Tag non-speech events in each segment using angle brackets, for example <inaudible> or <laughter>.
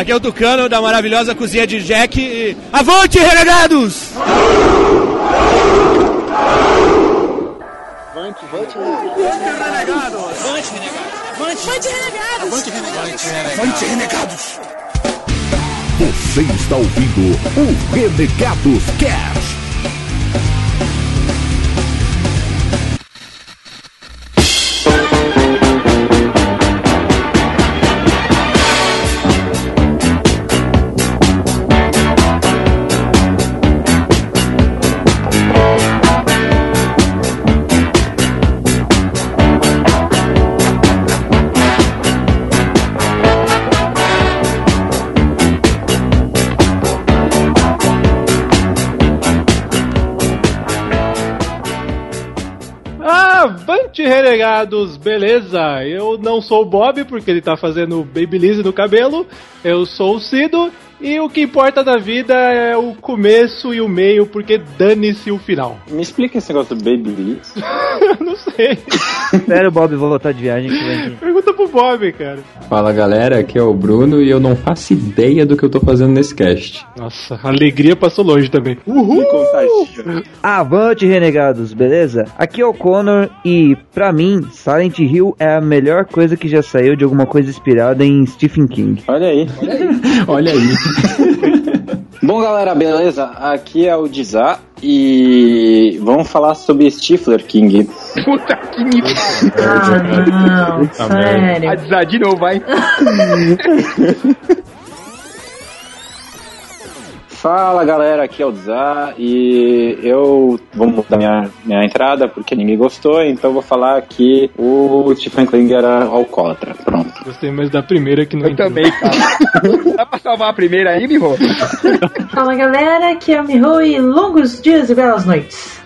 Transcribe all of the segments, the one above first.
Aqui é o Tucano da maravilhosa cozinha de Jack e... Avante, renegados! Avante, avante, renegados! Avante, renegados! Avante, renegados! Avante, renegados! Avante, renegados! Você está ouvindo o Renegados Cast. Avante, renegados! Beleza, eu não sou o Bob porque ele tá fazendo babyliss no cabelo. Eu sou o Cido e o que importa da vida é o começo e o meio, porque dane-se o final. Me explica esse negócio do Babyliss. <laughs> não sei. Espera o Bob voltar de viagem que vem aqui. Pergunta pro Bob, cara. Fala galera, aqui é o Bruno e eu não faço ideia do que eu tô fazendo nesse cast. Nossa, a alegria passou longe também. Contagia. Avante, renegados, beleza? Aqui é o Connor e, pra mim, Silent Hill é a melhor coisa que já saiu de alguma coisa inspirada em Stephen King. Olha aí. <laughs> Olha aí. <laughs> Bom, galera, beleza? Aqui é o Dizá e vamos falar sobre Stifler King. Puta que me Ah, não, sério. pariu. de novo, vai. <laughs> Fala, galera, aqui é o Dizá e eu vou mudar minha, minha entrada porque ninguém gostou, então vou falar que o Stephen King era alcoólatra. Pronto. Gostei mais da primeira que não Eu entrou. também, cara. <laughs> Dá pra salvar a primeira aí, Miho? Fala galera, aqui é o Miho e longos dias e belas noites.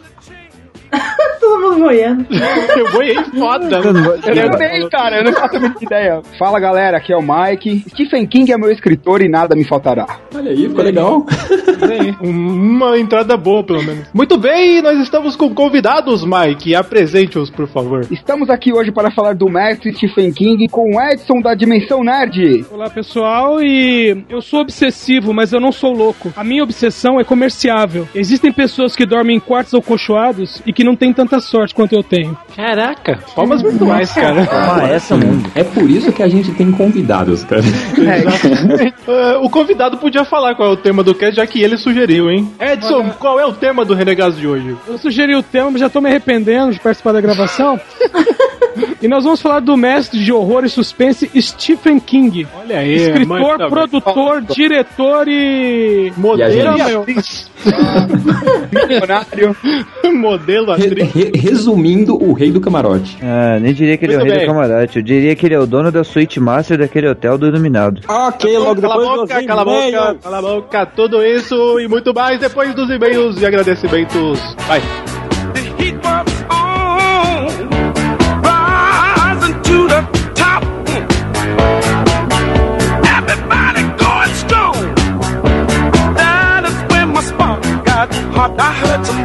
<laughs> Todo mundo boiando. <laughs> Eu boiei foda. Eu também, cara. Eu não faço a mínima ideia. Fala, galera. Aqui é o Mike. Stephen King é meu escritor e nada me faltará. Olha aí, ficou legal. Bem, Uma entrada boa, pelo menos. Muito bem, nós estamos com convidados, Mike. Apresente-os, por favor. Estamos aqui hoje para falar do mestre Stephen King com o Edson da Dimensão Nerd. Olá pessoal, e eu sou obsessivo, mas eu não sou louco. A minha obsessão é comerciável. Existem pessoas que dormem em quartos acolchoados e que não têm tanta sorte quanto eu tenho. Caraca, palmas virtuais, cara. Toma essa, mundo. É por isso que a gente tem convidados, cara. Ah, <laughs> o convidado podia falar qual é o tema do cast, já que ele sugeriu, hein? Edson, qual é o tema do Renegados de hoje? Eu sugeri o tema, mas já tô me arrependendo de participar da gravação. <laughs> e nós vamos falar do mestre de horror e suspense Stephen King. Olha aí, Escritor, mãe da- produtor, diretor e. modelo, E. Milionário. modelo, Re- atriz. re- resumindo, o rei do camarote. Ah, nem diria que ele é o Muito rei bem. do camarote. Eu diria que ele é o dono da suíte master daquele hotel do Iluminado. Ok, logo Cala a depois boca, dos cala a boca, cala a boca, tudo isso e muito mais depois dos e-mails e agradecimentos. Vai. É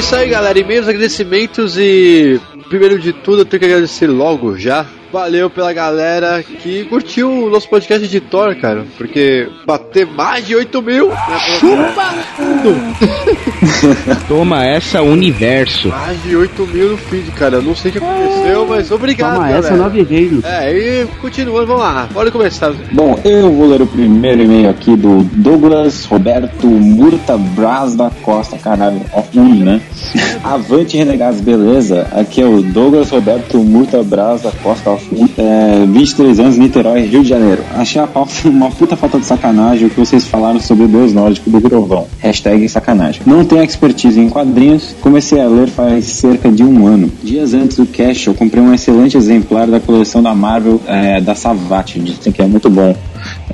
isso aí, galera. E-mails, agradecimentos e. Primeiro de tudo, eu tenho que agradecer logo já. Valeu pela galera que curtiu o nosso podcast de Thor, cara. Porque bater mais de 8 mil. Né, <laughs> Toma essa, universo. mais de 8 mil no feed, cara. Eu não sei o que aconteceu, mas obrigado, Toma galera. essa, nove reinos. É, e continuando, vamos lá. Bora começar. Bom, eu vou ler o primeiro e-mail aqui do Douglas Roberto Murta Braz da Costa, caralho, ó, um, né? <laughs> Avante Renegados, beleza? Aqui é o Douglas Roberto Murta Braz da Costa, Hoffman, é, 23 anos, Niterói, Rio de Janeiro. Achei a pauta <laughs> uma puta falta de sacanagem o que vocês falaram sobre o deus nórdico do Grovão. Hashtag sacanagem. Não tenho expertise em quadrinhos, comecei a ler faz cerca de um ano. Dias antes do cast, eu comprei um excelente exemplar da coleção da Marvel é, da Savate, dizem que é muito bom.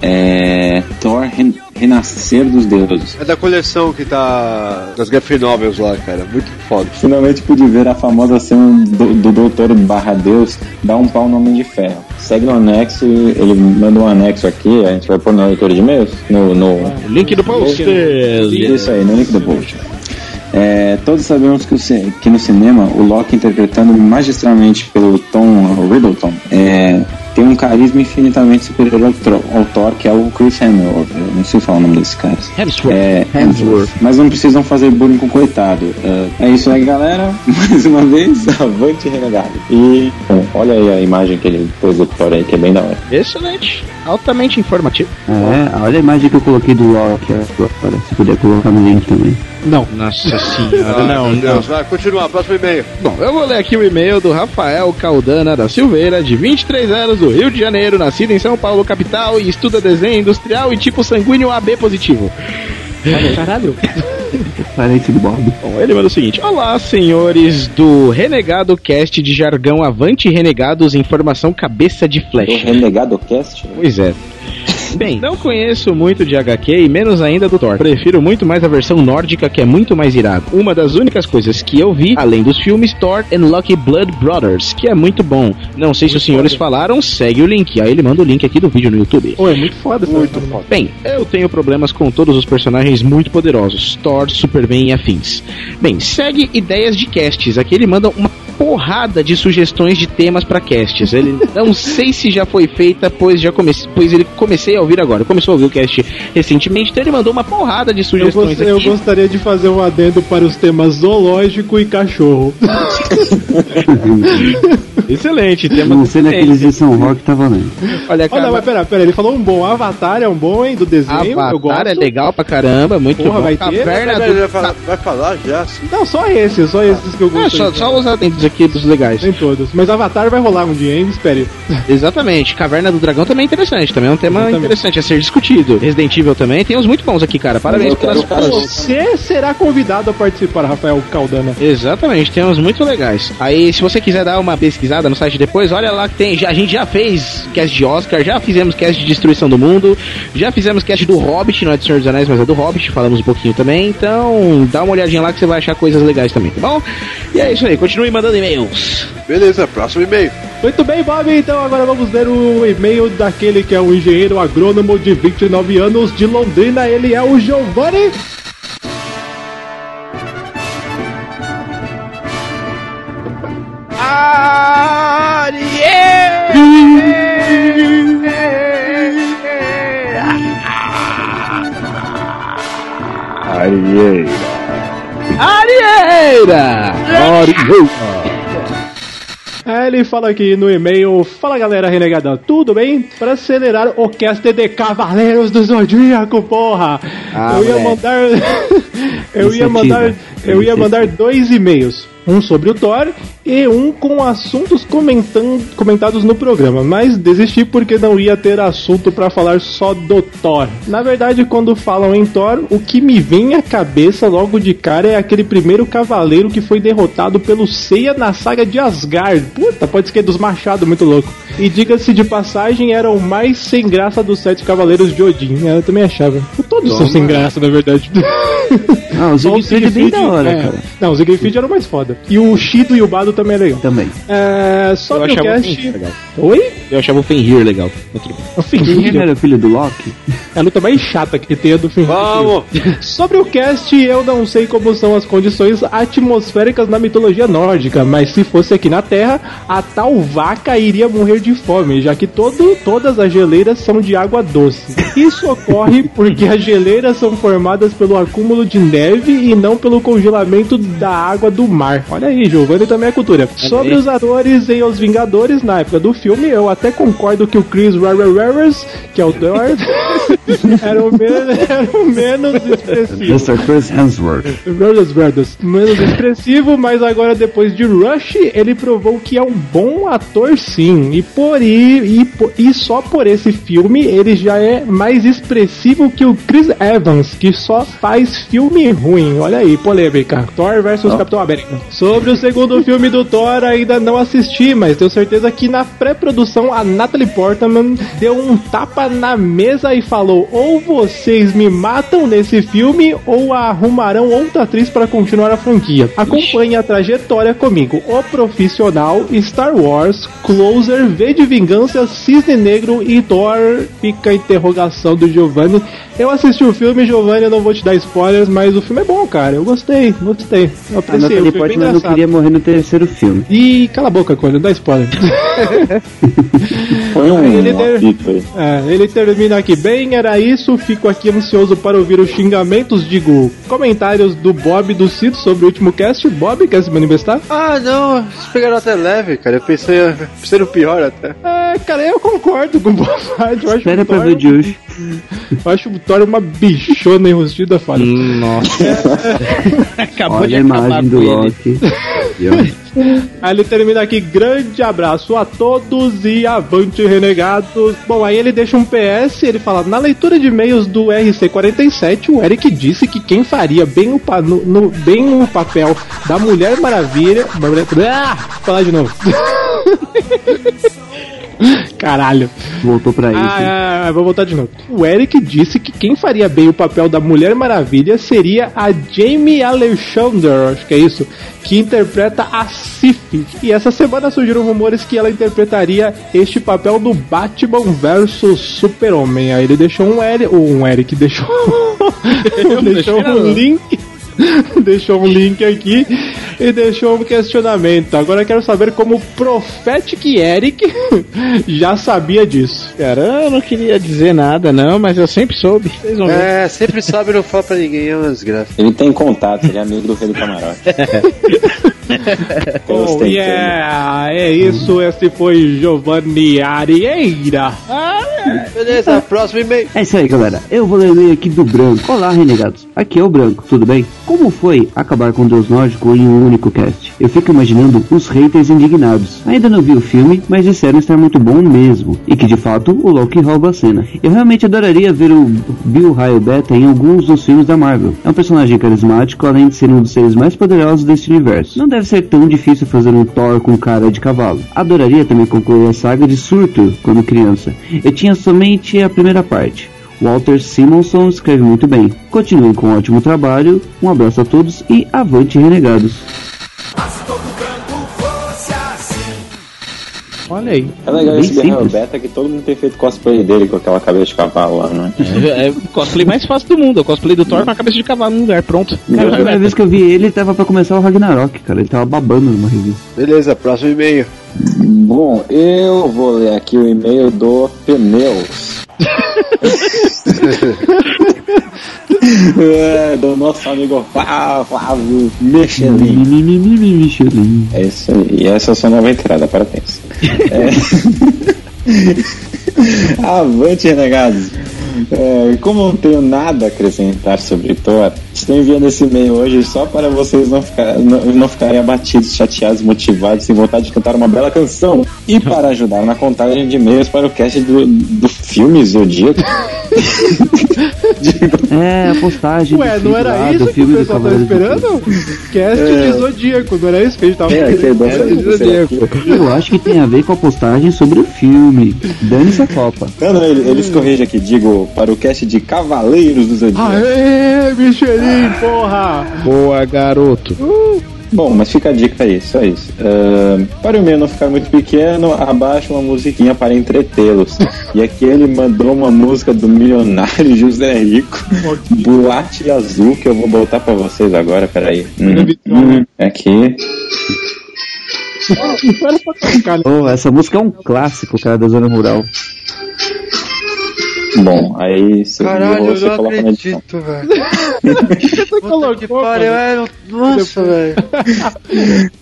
É, Thor Renascer dos Deuses. É da coleção que tá das Graphic Novels lá, cara. Muito foda. Finalmente pude ver a famosa cena do, do Doutor Barra Deus dar um pau no Homem de Ferro. Segue no anexo, ele manda um anexo aqui, a gente vai pôr na leitura de e-mails? No, no... Link do post. Isso aí, no link do post. É, todos sabemos que, que no cinema o Loki interpretando magistralmente pelo Tom Riddleton é, tem um carisma infinitamente superior ao, Tro- ao Thor, que é o Chris Hemsworth. Eu não sei falar o nome desse cara. Hemsworth. É, Hemsworth. Mas não precisam fazer bullying com o coitado. É, é isso aí, galera. <laughs> Mais uma vez, avante renegado. E, bom, olha aí a imagem que ele pôs do Thor aí, que é bem da hora. Excelente. Altamente informativo. É, olha a imagem que eu coloquei do Loki agora. Se puder colocar no link também. Não. Nossa senhora, Ah, não, não. Deus, vai, continua, próximo e-mail. Bom, eu vou ler aqui o e-mail do Rafael Caldana da Silveira, de 23 anos, do Rio de Janeiro, nascido em São Paulo, capital, e estuda desenho industrial e tipo sanguíneo AB positivo. Caralho. Parente do Bob. Bom, ele manda o seguinte: Olá, senhores do Renegado Cast de Jargão Avante Renegados, informação cabeça de flecha. Renegado Cast? Pois é. Bem, não conheço muito de HQ e menos ainda do Thor. Prefiro muito mais a versão nórdica, que é muito mais irada. Uma das únicas coisas que eu vi, além dos filmes, Thor and Lucky Blood Brothers, que é muito bom. Não sei se os senhores falaram, segue o link. Aí ele manda o link aqui do vídeo no YouTube. Pô, é muito foda Muito foda. Bem, eu tenho problemas com todos os personagens muito poderosos, Thor, Superman e afins. Bem, segue ideias de casts. Aqui ele manda uma porrada de sugestões de temas para casts. Ele <laughs> não sei se já foi feita, pois já comecei, pois ele comecei a ouvir agora. Começou a ouvir o cast recentemente, então ele mandou uma porrada de Eu, sugestões gost- eu gostaria de fazer um adendo para os temas zoológico e cachorro. <laughs> <laughs> Excelente, tema Não sei naqueles de São Roque tá valendo. Olha, Olha, cara, mas pera, pera, ele falou um bom Avatar, é um bom, hein, do desenho, eu gosto. Avatar é legal pra caramba, muito Porra, bom. vai ter? Caverna Vai, do... vai falar, vai falar já? sim. Não, só esse, só esses que eu É, gostei. só, só os atentos aqui dos legais. Nem todos. Mas Avatar vai rolar um dia, hein? Espere. Exatamente. Caverna do Dragão também é interessante. Também é um tema Exatamente. interessante a ser discutido. Resident Evil também. Tem uns muito bons aqui, cara. Parabéns pelas Você será convidado a participar, Rafael Caldana. Exatamente, tem uns muito legais. Aí, se você quiser dar uma pesquisada no site depois, olha lá que tem. Já, a gente já fez cast de Oscar, já fizemos cast de Destruição do Mundo, já fizemos cast do Hobbit, não é do Senhor dos Anéis, mas é do Hobbit, falamos um pouquinho também. Então, dá uma olhadinha lá que você vai achar coisas legais também, tá bom? E é isso aí, continue mandando e-mails. Beleza, próximo e-mail. Muito bem, Bob. Então agora vamos ler o e-mail daquele que é um engenheiro agrônomo de 29 anos de Londrina. Ele é o Giovanni. Ariei. Arieira! É, ele fala aqui no e-mail: Fala galera renegada, tudo bem? Para acelerar o cast de Cavaleiros do Zodíaco, porra! Ah, eu ia moleque. mandar. <laughs> eu ia mandar. Eu ia mandar dois e-mails. Um sobre o Thor e um com assuntos comentam, comentados no programa, mas desisti porque não ia ter assunto para falar só do Thor. Na verdade, quando falam em Thor, o que me vem à cabeça logo de cara é aquele primeiro cavaleiro que foi derrotado pelo Seiya na saga de Asgard. Puta, pode ser dos machados, muito louco. E diga-se de passagem, era o mais sem graça dos sete cavaleiros de Odin. Eu também achava. Todos são sem graça, na verdade. Ah, o Siegfried é bem da hora, é. cara. Não, o Siegfried era o mais foda. E o Shido e o Bado também é legal. Também. É, Eu sobre o o cast. Fenrir legal. Oi? Eu achava o Fenrir legal. O Fenrir. era filho do Loki? É a luta mais chata que tem a do Fenrir. Vamos! Sobre o cast, eu não sei como são as condições atmosféricas na mitologia nórdica, mas se fosse aqui na Terra, a tal vaca iria morrer de fome, já que todo, todas as geleiras são de água doce. Isso ocorre porque as geleiras são formadas pelo acúmulo de neve e não pelo congelamento da água do mar. Olha aí, Giovanni também é cultura. Sobre os atores em Os Vingadores, na época do filme, eu até concordo que o Chris Rivers, que é o Thor, <laughs> era, o menos, era o menos expressivo. Mr. Chris Hemsworth. Menos expressivo, mas agora depois de Rush, ele provou que é um bom ator sim. E por e, e, e só por esse filme ele já é mais expressivo que o Chris Evans, que só faz filme ruim. Olha aí, polêmica. Thor versus Capitão América. Sobre o segundo filme do Thor, ainda não assisti, mas tenho certeza que na pré-produção a Natalie Portman deu um tapa na mesa e falou: ou vocês me matam nesse filme, ou arrumarão outra atriz para continuar a franquia. Acompanhe a trajetória comigo. O Profissional, Star Wars, Closer, V de Vingança, Cisne Negro e Thor. Fica a interrogação do Giovanni. Eu assisti o filme, Giovanni, eu não vou te dar spoilers, mas o filme é bom, cara. Eu gostei, gostei. Eu apreciei, o Natalie é Portman não queria morrer no terceiro filme. Ih, cala a boca, coisa, não dá spoiler. <laughs> Foi um ele aí. É, ele termina aqui bem, era isso. Fico aqui ansioso para ouvir os xingamentos, digo, comentários do Bob e do Cito sobre o último cast. Bob, quer se manifestar? Ah, não, vocês pegaram até leve, cara. Eu pensei, <laughs> pensei no pior até. É, cara, eu concordo com o Bob. Eu acho Espera pra ver o de hoje. Eu acho o Thor uma bichona enrustida, falha. Nossa. <laughs> Acabou Olha de a acabar imagem do com ele. Loki. <laughs> Aí ele termina aqui, grande abraço a todos e avante renegados. Bom, aí ele deixa um PS, ele fala, na leitura de e-mails do RC47, o Eric disse que quem faria bem o, pa- no, no- bem o papel da Mulher Maravilha... <laughs> Ah, falar de novo. <laughs> Caralho. Voltou pra isso. Ah, ah, ah, vou voltar de novo. O Eric disse que quem faria bem o papel da Mulher Maravilha seria a Jamie Alexander, acho que é isso, que interpreta a Sif. E essa semana surgiram rumores que ela interpretaria este papel no Batman vs Super-Homem. Aí ele deixou um Eric, ou um Eric deixou, <laughs> deixou um link. <laughs> deixou um link aqui e deixou um questionamento. Agora eu quero saber como o Prophetic Eric <laughs> já sabia disso. Cara, eu não queria dizer nada, não, mas eu sempre soube. Vocês vão ver. É, sempre sabe e não fala pra ninguém, é uma desgraça. Ele tem contato, ele é amigo do rei do camarote. <laughs> Oh, Gostei yeah, é isso. Esse foi Giovanni Arieira. Beleza, próximo e-mail. É isso aí, galera. Eu vou ler o e-mail aqui do Branco. Olá, renegados. Aqui é o Branco, tudo bem? Como foi acabar com Deus Nórdico em um único cast? Eu fico imaginando os haters indignados. Ainda não vi o filme, mas disseram estar muito bom mesmo. E que de fato o Loki rouba a cena. Eu realmente adoraria ver o Bill Raio Beta em alguns dos filmes da Marvel. É um personagem carismático, além de ser um dos seres mais poderosos deste universo. Não deve ser tão difícil fazer um Thor com cara de cavalo. Adoraria também concluir a saga de Surtur quando criança. Eu tinha somente a primeira parte. Walter Simonson escreve muito bem. Continuem com um ótimo trabalho. Um abraço a todos e avante renegados. Olha aí. É legal Bem esse Guerreiro. Beta que todo mundo tem feito cosplay dele com aquela cabeça de cavalo lá, né? É, é o cosplay mais fácil do mundo. É o cosplay do Thor com a cabeça de cavalo no lugar, pronto. Cara, a primeira vez que eu vi ele, ele tava pra começar o Ragnarok, cara. Ele tava babando numa revista. Beleza, próximo e-mail. Bom, eu vou ler aqui o e-mail do Pneus. <laughs> é, do nosso amigo Flá- Flávio Michelin. Michelin. É isso aí. E essa é a sua nova entrada, parabéns. É... <laughs> <laughs> Avante, renegados. É, como eu não tenho nada a acrescentar sobre Thor, estou enviando esse e-mail hoje só para vocês não, ficar, não, não ficarem abatidos, chateados, motivados, sem vontade de cantar uma bela canção. E para ajudar na contagem de e-mails para o cast do, do filme Zodíaco. <laughs> É, a postagem Ué, não era lá, isso do que o pessoal tá Cavaleiro do esperando? Cast É. de Zodíaco, não era isso que a gente tava É, que esperando? é Era de Zodíaco. Eu acho que tem a ver com a postagem sobre o filme. Dane-se a Copa. Não, não, ele- eles corrigem aqui, digo, para o cast de Cavaleiros do Zodíaco. Aê, Michelin, porra! Boa, garoto. Bom, mas fica a dica aí, só isso. Ahn, para o meu não ficar muito pequeno, abaixa uma musiquinha para entretê-los. E aqui ele mandou uma música do milionário José Rico, Boate Azul, que eu vou botar para vocês agora, peraí. Hum, hum, aqui. Né? Oh, essa música é um clássico, cara, da zona rural. Bom, aí você, Caralho, eu você não na edição. acredito, velho. Puta que pariu, é, nossa, velho.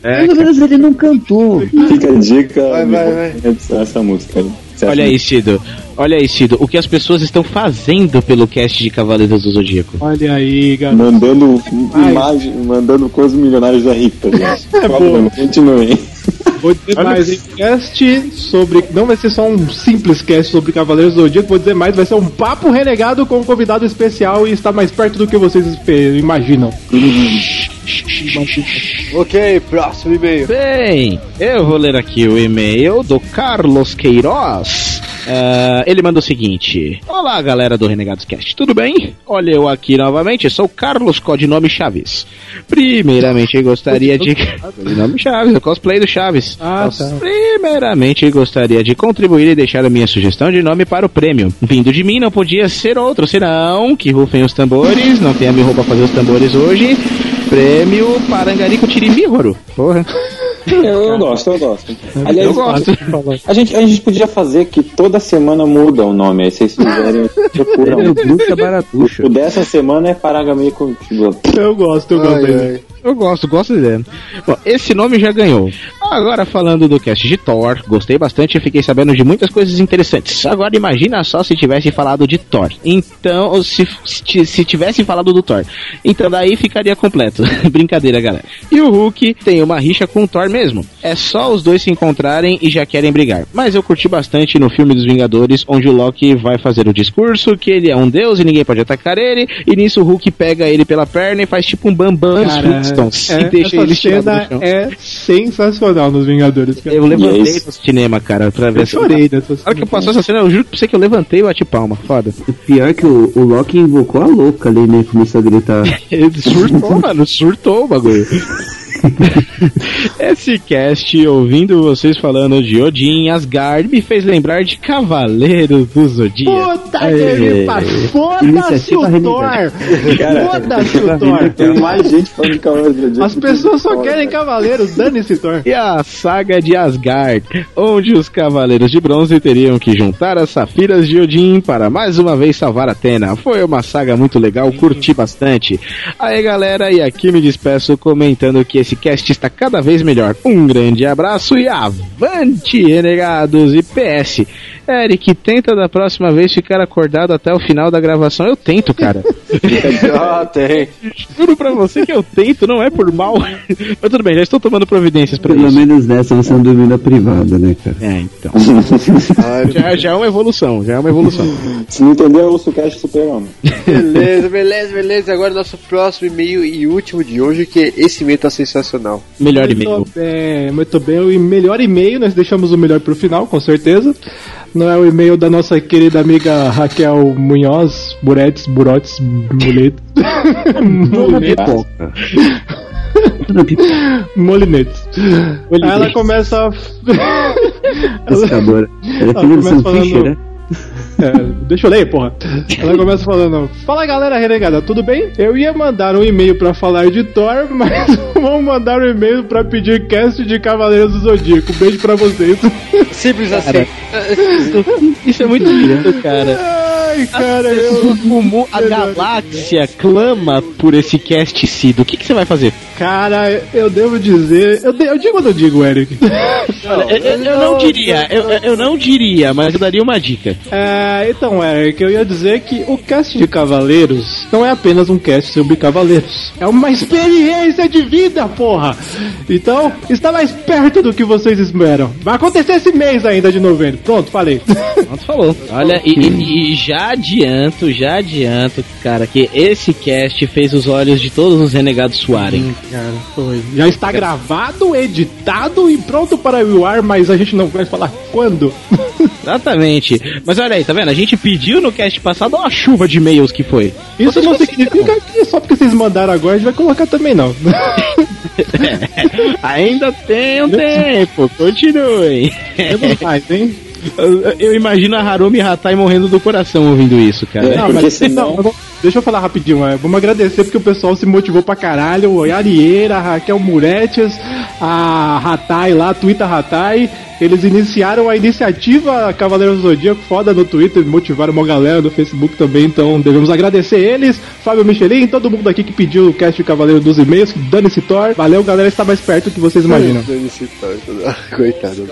É, Pelo menos ele não cantou. Fica a dica Vai, vai, vai. essa- essa música. Você Olha aí, Cido. Olha aí, Cido. O que as pessoas estão fazendo pelo cast de Cavaleiros do Zodíaco. Olha aí, garoto. Mandando imagem, mandando coisas milionárias da Rita, gente. Por favor, Continue. Vou dizer mais, hein? Cast sobre. Não vai ser só um simples cast sobre Cavaleiros do Zodíaco, vou dizer mais, vai ser um papo renegado com um convidado especial e está mais perto do que vocês imaginam. <laughs> Ok, próximo e-mail. Bem, eu vou ler aqui o e-mail do Carlos Queiroz. Ah, ele manda o seguinte: Olá, galera do Renegados Cast, tudo bem? Olha, eu aqui novamente, sou Carlos, codinome Chaves. Primeiramente, gostaria de. Codinome Chaves, o cosplay do Chaves. Ah, tá. Primeiramente, gostaria de contribuir e deixar a minha sugestão de nome para o prêmio. Vindo de mim, não podia ser outro, senão que rufem os tambores, não tem a minha roupa fazer os tambores hoje. Prêmio Parangarico Tirimíhoro. Porra. Eu, eu gosto, eu gosto. Aliás, Eu gosto. A gente, a gente podia fazer que toda semana muda o nome. Aí vocês fizerem, <laughs> procuram. É o Bruxa Baratuxa. O dessa semana é Paragami contigo. Eu gosto, eu gosto. Eu gosto, gosto dele. Bom, esse nome já ganhou. Agora falando do cast de Thor, gostei bastante e fiquei sabendo de muitas coisas interessantes. Agora imagina só se tivesse falado de Thor. Então, se, se tivesse falado do Thor. Então daí ficaria completo. <laughs> Brincadeira, galera. E o Hulk tem uma rixa com o Thor mesmo. É só os dois se encontrarem e já querem brigar. Mas eu curti bastante no filme dos Vingadores, onde o Loki vai fazer o discurso que ele é um deus e ninguém pode atacar ele. E nisso o Hulk pega ele pela perna e faz tipo um bambam Cara, Flintstones é, e deixa essa ele cena é sensacional nos Vingadores. Cara. Eu levantei é isso. no cinema, cara, pra ver Eu essa chorei nessa Na hora que eu cena. passou essa cena, eu juro pra você que eu levantei e bati palma. Foda. O pior que o, o Loki invocou a louca ali, né? Começou a gritar. <laughs> Ele surtou, mano, surtou o bagulho. <laughs> <laughs> Esse cast, ouvindo vocês falando de Odin, Asgard, me fez lembrar de Cavaleiros do Zodíaco. Puta que me pariu. Foda-se Iniciativa o renegada. Thor! <laughs> Foda-se o Thor! Tem mais gente falando de Cavaleiros do Zodíaco As pessoas só querem cavaleiros, dane-se Thor. E a saga de Asgard, onde os Cavaleiros de Bronze teriam que juntar as Safiras de Odin para mais uma vez salvar Atena. Foi uma saga muito legal, curti bastante. Aí galera, e aqui me despeço comentando que esse cast está cada vez melhor. Um grande abraço e avante, renegados! E PS, Eric, tenta da próxima vez ficar acordado até o final da gravação. Eu tento, cara. <laughs> <laughs> Ah, tem. Juro pra você que eu tento, não é por mal. Mas tudo bem, já estou tomando providências pra Pelo isso. menos nessa você não dormiu na privada, né, cara? É, então. Ai, <laughs> Já, já é uma evolução, já é uma evolução. Se não entendeu, ouça o cast super-homem. beleza, beleza, beleza. Agora nosso próximo e-mail e último de hoje, que esse e-mail tá sensacional. Melhor e-mail. Muito bem, muito bem. O melhor e-mail, nós deixamos o melhor pro final, com certeza. Não é o e-mail da nossa querida amiga Raquel Munhoz, Buretes, Burotes. Dona Pipoca. Molinetes. Aí ela começa a. Ela é Ela filha do começa falando- né? É, deixa eu ler, porra. Ela começa falando: Fala galera renegada, tudo bem? Eu ia mandar um e-mail pra falar de Thor, <laughs> mas vamos mandar um e-mail pra pedir cast de Cavaleiros do Zodíaco. Beijo pra vocês. Simples assim. Isso é muito lindo, cara. Ai, cara, eu. A galáxia clama por esse cast Cido. O que, que você vai fazer? Cara, eu devo dizer. Eu, de- eu digo ou não digo, Eric? <laughs> Olha, eu, eu- eu não diria, eu, eu- não diria, mas eu daria uma dica. É, então, Eric, eu ia dizer que o cast de Cavaleiros não é apenas um cast sobre Cavaleiros. É uma experiência de vida, porra! Então, está mais perto do que vocês esperam. Vai acontecer esse mês ainda de novembro. Pronto, falei. <laughs> Pronto, falou. Olha, e, e- e já adianto, já adianto, cara, que esse cast fez os olhos de todos os renegados suarem. Cara, foi. Já está gravado, editado e pronto para o ar, mas a gente não vai falar quando. <laughs> Exatamente. Mas olha aí, tá vendo? A gente pediu no cast passado olha a chuva de e-mails que foi. Isso não significa que só porque vocês mandaram agora a gente vai colocar também, não. <laughs> Ainda tem um tempo, continuem. Temos mais, hein? Eu, eu imagino a Harumi Hatai morrendo do coração ouvindo isso, cara. É. Não, mas senão- não, deixa eu falar rapidinho. é, vamos agradecer porque o pessoal se motivou pra caralho. A Arieira, a Raquel Muretes, a Hatai lá, Twitter Hatai. Eles iniciaram a iniciativa Cavaleiros do Zodíaco foda no Twitter, motivaram uma galera no Facebook também, então devemos agradecer eles, Fábio Michelin, todo mundo aqui que pediu o cast de Cavaleiro dos e-mails, dane-se Thor. Valeu, galera, está mais perto do que vocês imaginam. <laughs> Dane-se Thor, <laughs> coitado.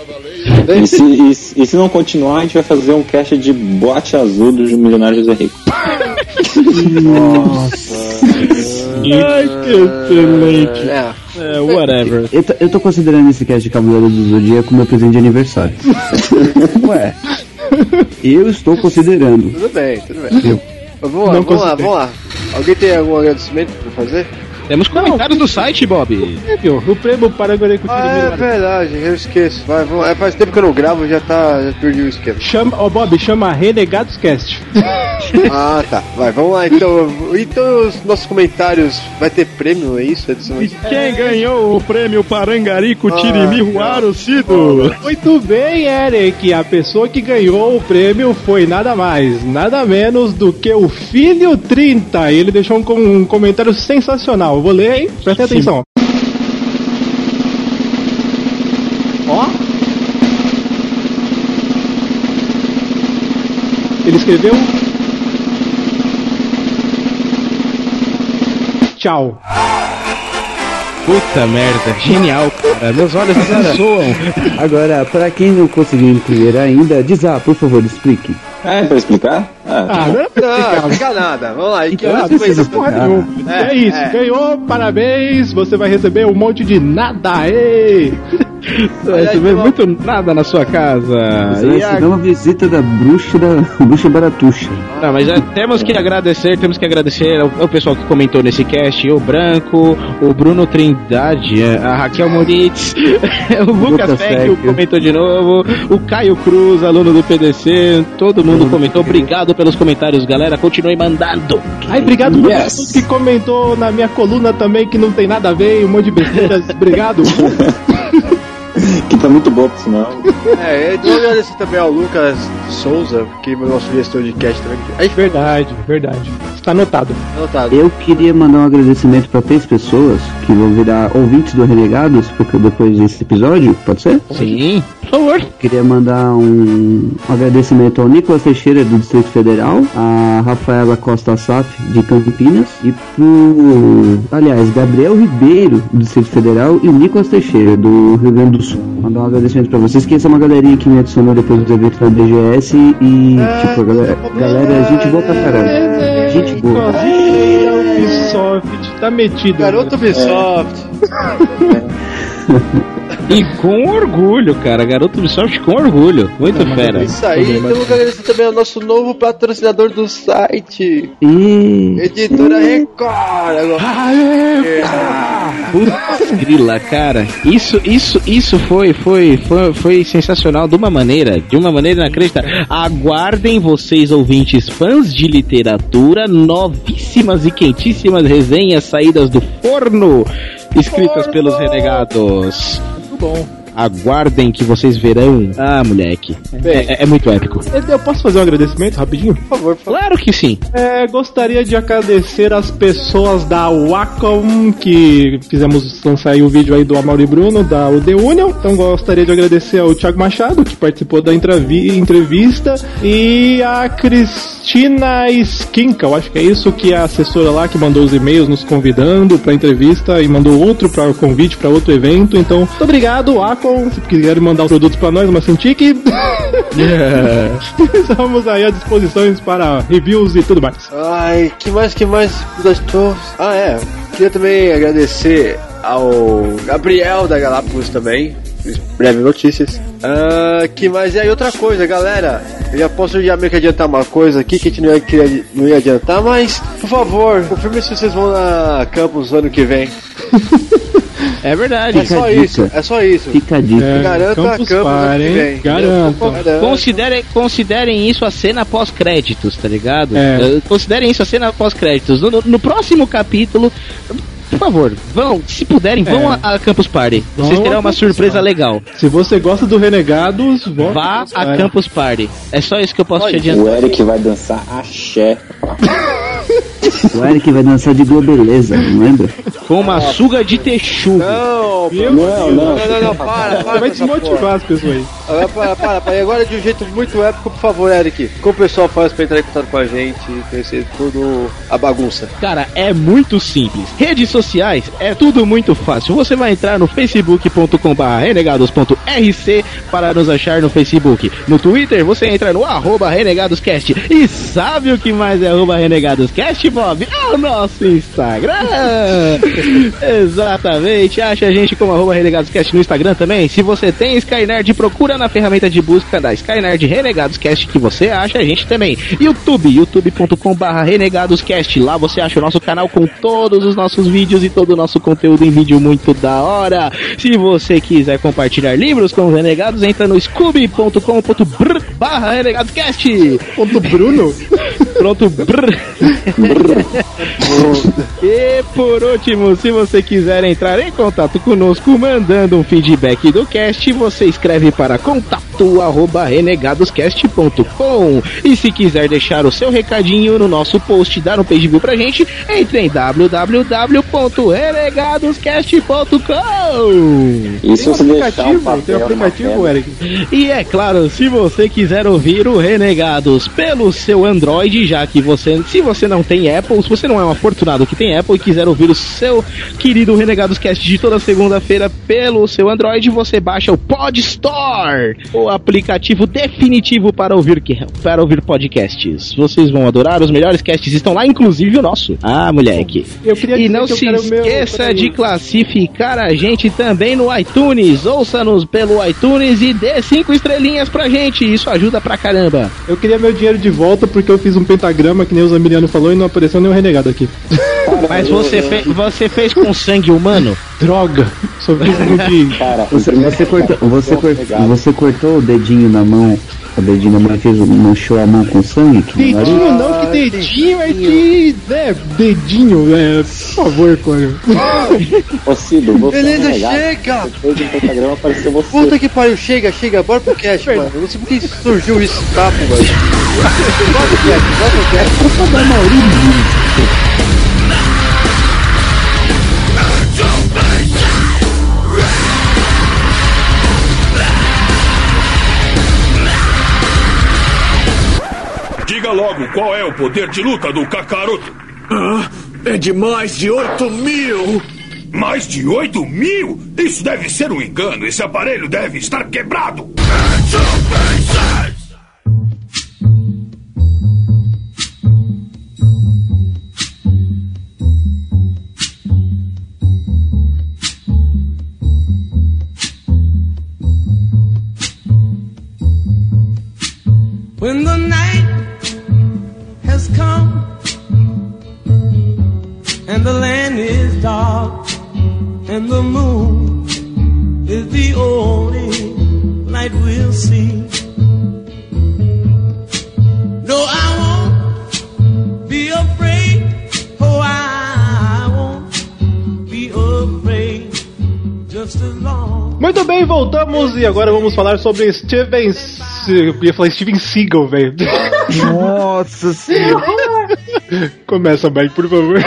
E se, e e se não continuar, a gente vai fazer um cast de boate azul do Milionário José Rico. Ai, que excelente. É, É, whatever. Eu, tô- eu tô considerando esse cast de Cavaleiro do Zodíaco meu presente de aniversário. <laughs> Ué. Eu estou considerando. tudo bem, tudo bem. Mas vamos lá, Não vamos lá, vamos lá. Alguém tem algum agradecimento pra fazer? Temos comentários do site, Bob. Prêmio, o prêmio para agora com Ah, é verdade, eu esqueço. Vai, vamos, é, faz tempo que eu não gravo, já tá. Já perdi o esquema. Chama, ó Bob, chama Renegados Cast. <laughs> Ah, tá. Vai, vamos lá então. Então os nossos comentários. Vai ter prêmio, é isso? Edição Quem ganhou o prêmio Parangarico Tirimi Ruaro Cido? Muito bem, Eric. A pessoa que ganhou o prêmio foi nada mais, nada menos do que o Filho 30. Ele deixou um, um comentário sensacional. Eu vou ler, hein? Presta atenção. Ó. Ele escreveu. Tchau. Puta merda, genial, cara. Meus olhos <laughs> não soam. Agora, para quem não conseguiu entender ainda, diz ah, por favor, explique. É pra explicar? Ah, Ah, não pra Não, explicar. não fica nada. Vamos lá. E que Então, horas foi isso? Porra. É, É, isso, é. ganhou, parabéns, você vai receber um monte de nada, ei! <laughs> Vai receber muito nada na sua casa. Você E a- receber uma visita da bruxa da <laughs> bruxa baratuxa. Não, mas é, temos que agradecer, temos que agradecer ao, ao pessoal que comentou nesse cast, o Branco, o Bruno Trindade, a Raquel Moritz, <laughs> o Lucas Fecchio. comentou de novo, o Caio Cruz, aluno do PDC, todo mundo comentou. Obrigado pelos comentários, galera. Continue mandando. Ai, obrigado por Yes. mundo que comentou na minha coluna também, que não tem nada a ver, um monte de besteiras. obrigado. Que tá muito boa, por sinal. É, eu <laughs> vou agradecer também ao Lucas Souza, que é o nosso gestor de cast também. Aí, verdade, verdade. Está anotado. anotado. Eu queria mandar um agradecimento para três pessoas que vão virar ouvintes do Renegados porque depois desse episódio, pode ser? Sim, por favor. Queria mandar um, um agradecimento ao Nicolas Teixeira do Distrito Federal, a Rafaela Costa Saf de Campinas e pro, aliás, Gabriel Ribeiro do Distrito Federal e o Nicolas Teixeira do Rio Grande do Sul. Mandar um agradecimento pra vocês, que essa é uma galerinha que me adicionou depois dos eventos da BGS e, tipo, a galera, galera, é gente pra caralho. Gente boa. Ubisoft, tá metido. Garoto Ubisoft. E com orgulho, cara. Garoto Ubisoft com orgulho. Muito fera. Isso aí, temos que agradecer também ao nosso novo patrocinador do site, E Editora Record. Agora. Putz, grila, cara. Isso, isso, isso foi, foi, foi, foi sensacional de uma maneira, de uma maneira inacreditável. Aguardem vocês, ouvintes fãs de literatura, novíssimas e quentíssimas resenhas saídas do forno, escritas pelos renegados. Bom. Aguardem que vocês verão. Ah, moleque. É, é- é muito épico. Eu posso fazer um agradecimento rapidinho? Por favor, por favor. Claro que sim. É, gostaria de agradecer as pessoas da Wacom que fizemos lançar aí o vídeo aí do Amaury Bruno da UD Union. Então gostaria de agradecer ao Thiago Machado que participou da entrevi- entrevista e a Cristina Skinka, eu acho que é isso que é a assessora lá que mandou os e-mails nos convidando para entrevista e mandou outro para o convite para outro evento. Então, muito obrigado, Wacom. Se quiserem mandar os produtos para nós, mas Cintiq. <laughs> Estamos aí à disposição para reviews e tudo mais. Ai, que mais, que mais? Gostou? Ah, é. Queria também agradecer ao Gabriel da Galápagos também. Breve notícias. Ah, que mais? E aí, outra coisa, galera. Eu já posso já meio que adiantar uma coisa aqui que a gente não ia, não ia adiantar, mas, por favor, confirme se vocês vão na campus ano que vem. <laughs> É verdade. É só a isso, é só isso. fica a dica. É, Garanta a Campus campus ano Party, que hein? Garanto. Considerem, considerem isso a cena pós-créditos, tá ligado? É. Eh, Considerem isso a cena pós-créditos. No, no- no próximo capítulo, por favor, vão, se puderem, vão É. a, a Campus Party. Vocês Vão terão a uma Campus surpresa Party. legal. Se você gosta do Renegados, vá, Vá a Party. Campus Party. É só isso que eu posso te adiantar. O Eric vai dançar axé. <laughs> O Eric vai dançar de globeleza, não lembra? Com uma suga de texugo. Não, Meu não, Deus. não, não, não, não, para, para. Vai desmotivar as pessoas aí. Agora, para, para, para. E agora de um jeito muito épico, por favor, Eric. Como o pessoal faz pra entrar em contato com a gente e conhecer tudo a bagunça? Cara, é muito simples. Redes sociais é tudo muito fácil. Você vai entrar no facebook.com.br renegados.rc para nos achar no Facebook. No Twitter, você entra no arroba renegadoscast. E sabe o que mais é arroba renegadoscast, Bob? É o nosso Instagram. <laughs> Exatamente. Acha a gente como arroba renegadoscast no Instagram também. Se você tem Skynerd, procura na ferramenta de busca da Skynerd Renegadoscast que você acha a gente também. YouTube, youtube.com.br renegadoscast. Lá você acha o nosso canal com todos os nossos vídeos e todo o nosso conteúdo em vídeo muito da hora. Se você quiser compartilhar livros com os renegados, entra no scooby.com.br barra renegadoscast. Ponto Bruno? <laughs> Pronto, <laughs> e por último, se você quiser entrar em contato conosco mandando um feedback do cast, você escreve para contato arroba renegadoscast.com. E se quiser deixar o seu recadinho no nosso post, dar um page view pra gente, entre em www.renegadoscast.com. E se você deixar um papel Tem um aplicativo, Eric? E é claro, se você quiser ouvir o Renegados pelo seu Android, já que você, se você não tem Apple, se você não é um afortunado que tem Apple e quiser ouvir o seu querido Renegados Cast de toda segunda-feira pelo seu Android, você baixa o Pod Store, o aplicativo definitivo para ouvir para ouvir podcasts. Vocês vão adorar, os melhores casts estão lá, inclusive o nosso. Ah, moleque. Eu queria E não se meu- esqueça peraí. de classificar a gente também no iTunes. Ouça-nos pelo iTunes e dê cinco estrelinhas pra gente. Isso ajuda pra caramba. Eu queria meu dinheiro de volta porque eu fiz um pentagrama, que nem o Zamiliano falou, e não apareceu nenhum renegado aqui. <laughs> Mas você, fe- você fez com sangue humano? Droga! Só fiz um de. Cara, Você, você, cortou, você, cortou, você cortou o dedinho na mão, o dedinho na mão e fez, manchou a mão com sangue? Que nariz? Dedinho não, que dedinho é que. É, dedinho, é. Por favor, Cório. Ô Cido, você é Beleza, renegado. chega! Depois do apareceu você. Puta que pariu, chega, chega, bora pro cast, mano. Eu não sei por que surgiu isso, tapo, velho. Bora pro cast, bora pro cast. Diga qual é o poder de luta do Kakaroto. É de mais de 8 mil! Mais de 8 mil? Isso deve ser um engano. Esse aparelho deve estar quebrado. E agora vamos falar sobre Steven. Eu ia falar Steven Seagal, velho. Nossa <laughs> senhora. Começa, Mike, por favor.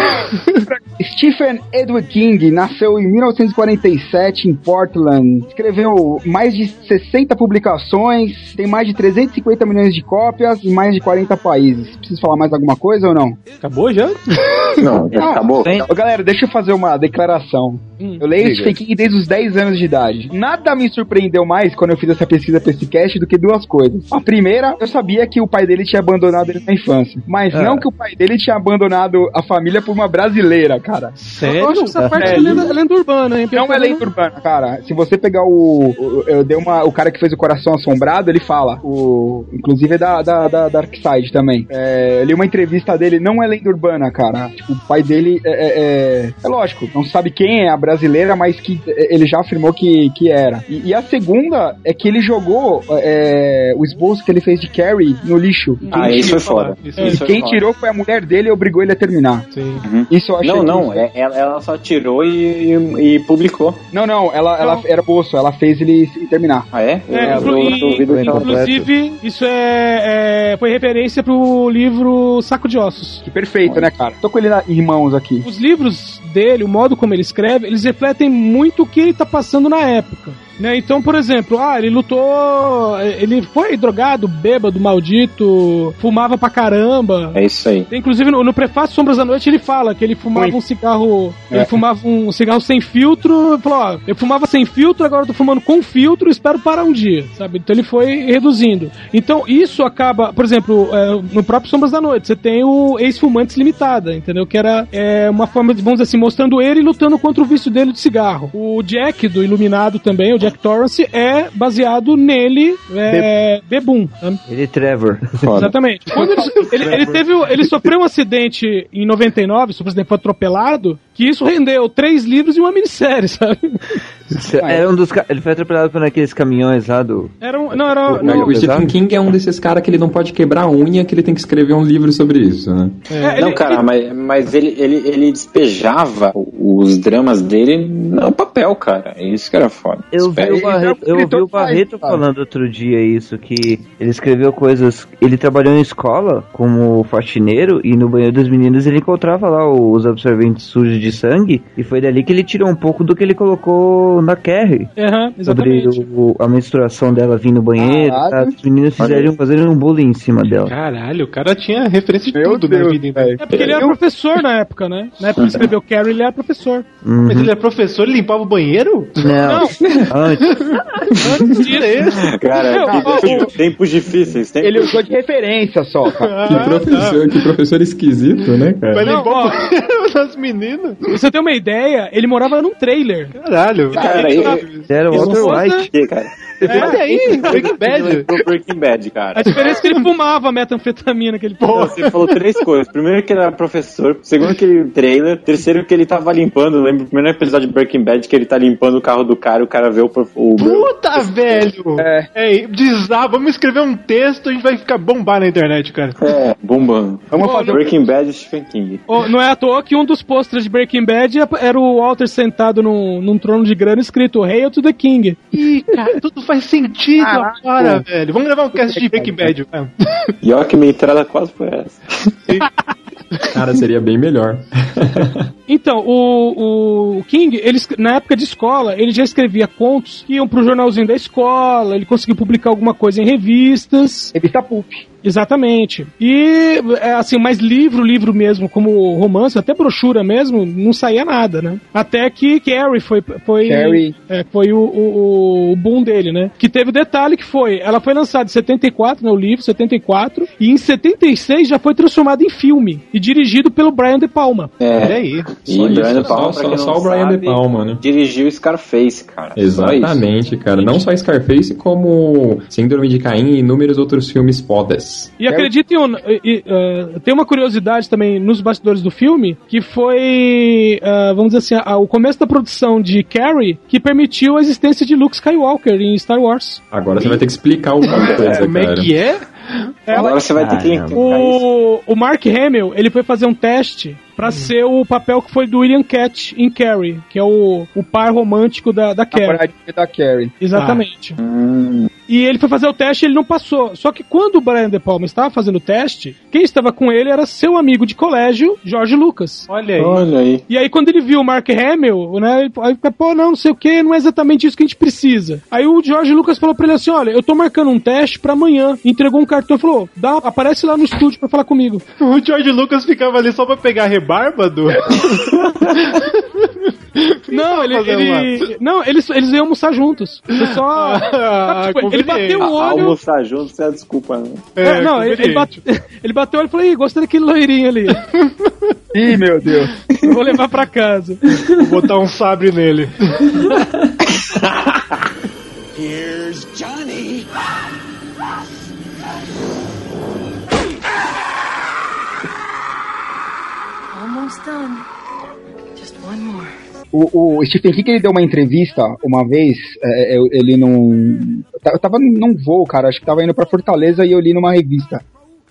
Stephen Edward King nasceu em 1947 em Portland. Escreveu mais de 60 publicações, tem mais de 350 milhões de cópias em mais de 40 países. Preciso falar mais alguma coisa ou não? Acabou já? <laughs> Não, já acabou. Galera, deixa eu fazer uma declaração. eu leio. Stephen King desde os 10 anos de idade. Nada me surpreendeu mais quando eu fiz essa pesquisa pra esse cast do que duas coisas. A primeira, eu sabia que o pai dele tinha abandonado ele na infância. Mas Ah. não que o pai dele tinha abandonado a família por uma brasileira, cara. Eu acho que essa parte é É. lenda, é lenda urbana, hein? Não é lenda urbana, cara. Se você pegar o. o- eu dei uma. O cara que fez o Coração Assombrado, ele fala. O, inclusive é da, da, da Dark Side também. É, eu li uma entrevista dele, não é lenda urbana, cara. Tipo, o pai dele é, é, é- é lógico, não sabe quem é a brasileira, mas que é, ele já afirmou que, que era. E, e a segunda é que ele jogou é, o esboço que ele fez de Carrie no lixo. Ah, Quem isso foi tirou- foda. Isso e Isso foi quem tirou foi a mulher dele e obrigou ele a terminar. Sim. Isso eu achei Não, que Não, é- ela, ela só tirou e, e- publicou. Não, não, ela, ela era bolso, ela fez ele terminar. Ah, é? É, Eu- inclu- e- inclusive, isso é, é- foi referência pro livro Saco de Ossos. Que perfeito, né, cara? Tô com ele na- em mãos aqui. Os livros dele, o modo como ele escreve, eles refletem muito o que ele tá passando na época. Né? Então, por exemplo, ah, ele lutou. Ele foi drogado, bêbado, maldito, fumava pra caramba. É isso aí. Inclusive, no, no prefácio Sombras da Noite, ele fala que ele fumava Ui. um cigarro. Ele É. fumava um cigarro sem filtro. Ele falou: ó, eu fumava sem filtro, agora eu tô fumando com filtro, espero parar um dia, sabe? Então ele foi reduzindo. Então isso acaba, por exemplo, é, no próprio Sombras da Noite, você tem o Ex-Fumantes Limitada, entendeu? Que era é, uma forma de, vamos dizer assim, mostrando ele lutando contra o vício dele de cigarro. O Jack do Iluminado também, o Jack Torrance, é baseado nele, é, Bebum. né? Ele é Trevor. Exatamente. Quando ele, ele, ele teve, ele sofreu um acidente em 99, o presidente foi atropelado, que isso rendeu três livros e uma minissérie, <laughs> sabe? Era um dos Ele foi atropelado por aqueles caminhões lá do. Era um, não, era O, não, o Stephen King é um desses caras que ele não pode quebrar a unha, que ele tem que escrever um livro sobre isso, né? É, não, cara, mas, mas ele, ele, ele despejava os dramas dele no papel, cara. É Isso que era foda. Eu vi o Barreto, eu ouvi o Barreto falando outro dia isso, que ele escreveu coisas. Ele trabalhou em escola como faxineiro e no banheiro dos meninos ele encontrava lá os absorventes sujos de sangue e foi dali que ele tirou um pouco do que ele colocou na Carrie. Sobre exatamente. o- a menstruação dela vir no banheiro, Caralho. tá? os meninos fizeram, fazendo um bullying em cima dela. Caralho, o cara tinha referência de Meu tudo na Deus, vida. então. É porque ele era professor na época, né? Na época que ele escreveu Carrie, ele era professor. Uhum. Mas ele é professor e limpava o banheiro? Não, antes. Antes disso. Cara, Não, ó, tempos difíceis. Tempos Ele usou de referência só, cara. Que professor, que professor esquisito, né, cara? Vai Não, limpar o banheiro <laughs> das meninas? Pra você ter uma ideia, ele morava num trailer. Caralho. Cara? Era o Walter White. Que, cara? Olha aí, Breaking Bad. Breaking Bad, cara. A diferença é que ele fumava metanfetamina, aquele Não, Você falou três coisas. Primeiro que ele era professor, segundo que ele trailer, terceiro que ele tava limpando. Lembro o primeiro episódio de Breaking Bad que ele tá limpando o carro do cara e o cara vê o, o Puta, velho! É. É, desar, vamos escrever um texto, a gente vai ficar bombar na internet, cara. É, bombando. Vamos fazer um Breaking Bad e Stephen King. Oh, não é à toa que um dos pôsteres de Breaking Bad era o Walter sentado num, num trono de grana escrito Hail to the King. Ih, cara, tudo faz sentido Caraca. agora, velho. Vamos gravar um cast de Breaking Bad, velho. E olha que minha entrada quase foi essa. Cara, seria bem melhor. <laughs> Então, o, o King, ele, es- na época de escola, ele já escrevia contos que iam pro jornalzinho da escola, ele conseguiu publicar alguma coisa em revistas. Revista Pulp. Exatamente. E, é, assim, mais livro, livro mesmo, como romance, até brochura mesmo, não saía nada, né? Até que Carrie foi, foi, Carrie. é, foi o, o, o boom dele, né? Que teve o detalhe que foi, ela foi lançada em 74, né, o livro, 74, e em 76 já foi transformada em filme, e dirigido pelo Brian De Palma. É. Olha aí. E Só isso, Brian De só- Palma, só- pra quem só não o Brian sabe, De Palma, né? Dirigiu Scarface, cara. Exatamente, cara. Não só Scarface, como Síndrome de Caim e inúmeros outros filmes fodas. E acreditem ou não, e- e, ah, tem uma curiosidade também nos bastidores do filme, que foi, ah, vamos dizer assim, o começo da produção de Carrie que permitiu a existência de Luke Skywalker em Star Wars. Agora você vai ter que explicar alguma coisa, Como é cara. que é? Agora você vai ter que. O, o Mark Hamill, ele foi fazer um teste pra ser o papel que foi do William Cat em Carrie, que é o, o par romântico da, da Carrie. Namoradinha da Carrie. Exatamente. Hum, E ele foi fazer o teste e ele não passou. Só que quando o Brian De Palma estava fazendo o teste, quem estava com ele era seu amigo de colégio, George Lucas. Olha aí. olha aí. E aí, quando ele viu o Mark Hamill, né, ele aí fica, pô, não, não sei o que, não é exatamente isso que a gente precisa. Aí o George Lucas falou pra ele assim: olha, eu tô marcando um teste pra amanhã. Entregou um cartão e falou: dá, aparece lá no estúdio pra falar comigo. <laughs> O George Lucas ficava ali só pra pegar a rebarba do. Não, ele. ele não, eles, eles iam almoçar juntos. Foi só. <laughs> Ah, Sabe, tipo, ele bateu o olho. Almoçar junto, você é desculpa, né? É, não, ele, ele, bate- ele bateu o olho e falou: Ih, gostei daquele loirinho ali. <laughs> Ih, meu Deus. Eu vou levar pra casa. Vou botar um sabre nele. Here's Johnny. Almost done. Just one more. O, o Stephen King ele deu uma entrevista uma vez, é, eu- ele num. Eu tava num voo, cara, acho que tava indo pra Fortaleza e eu li numa revista.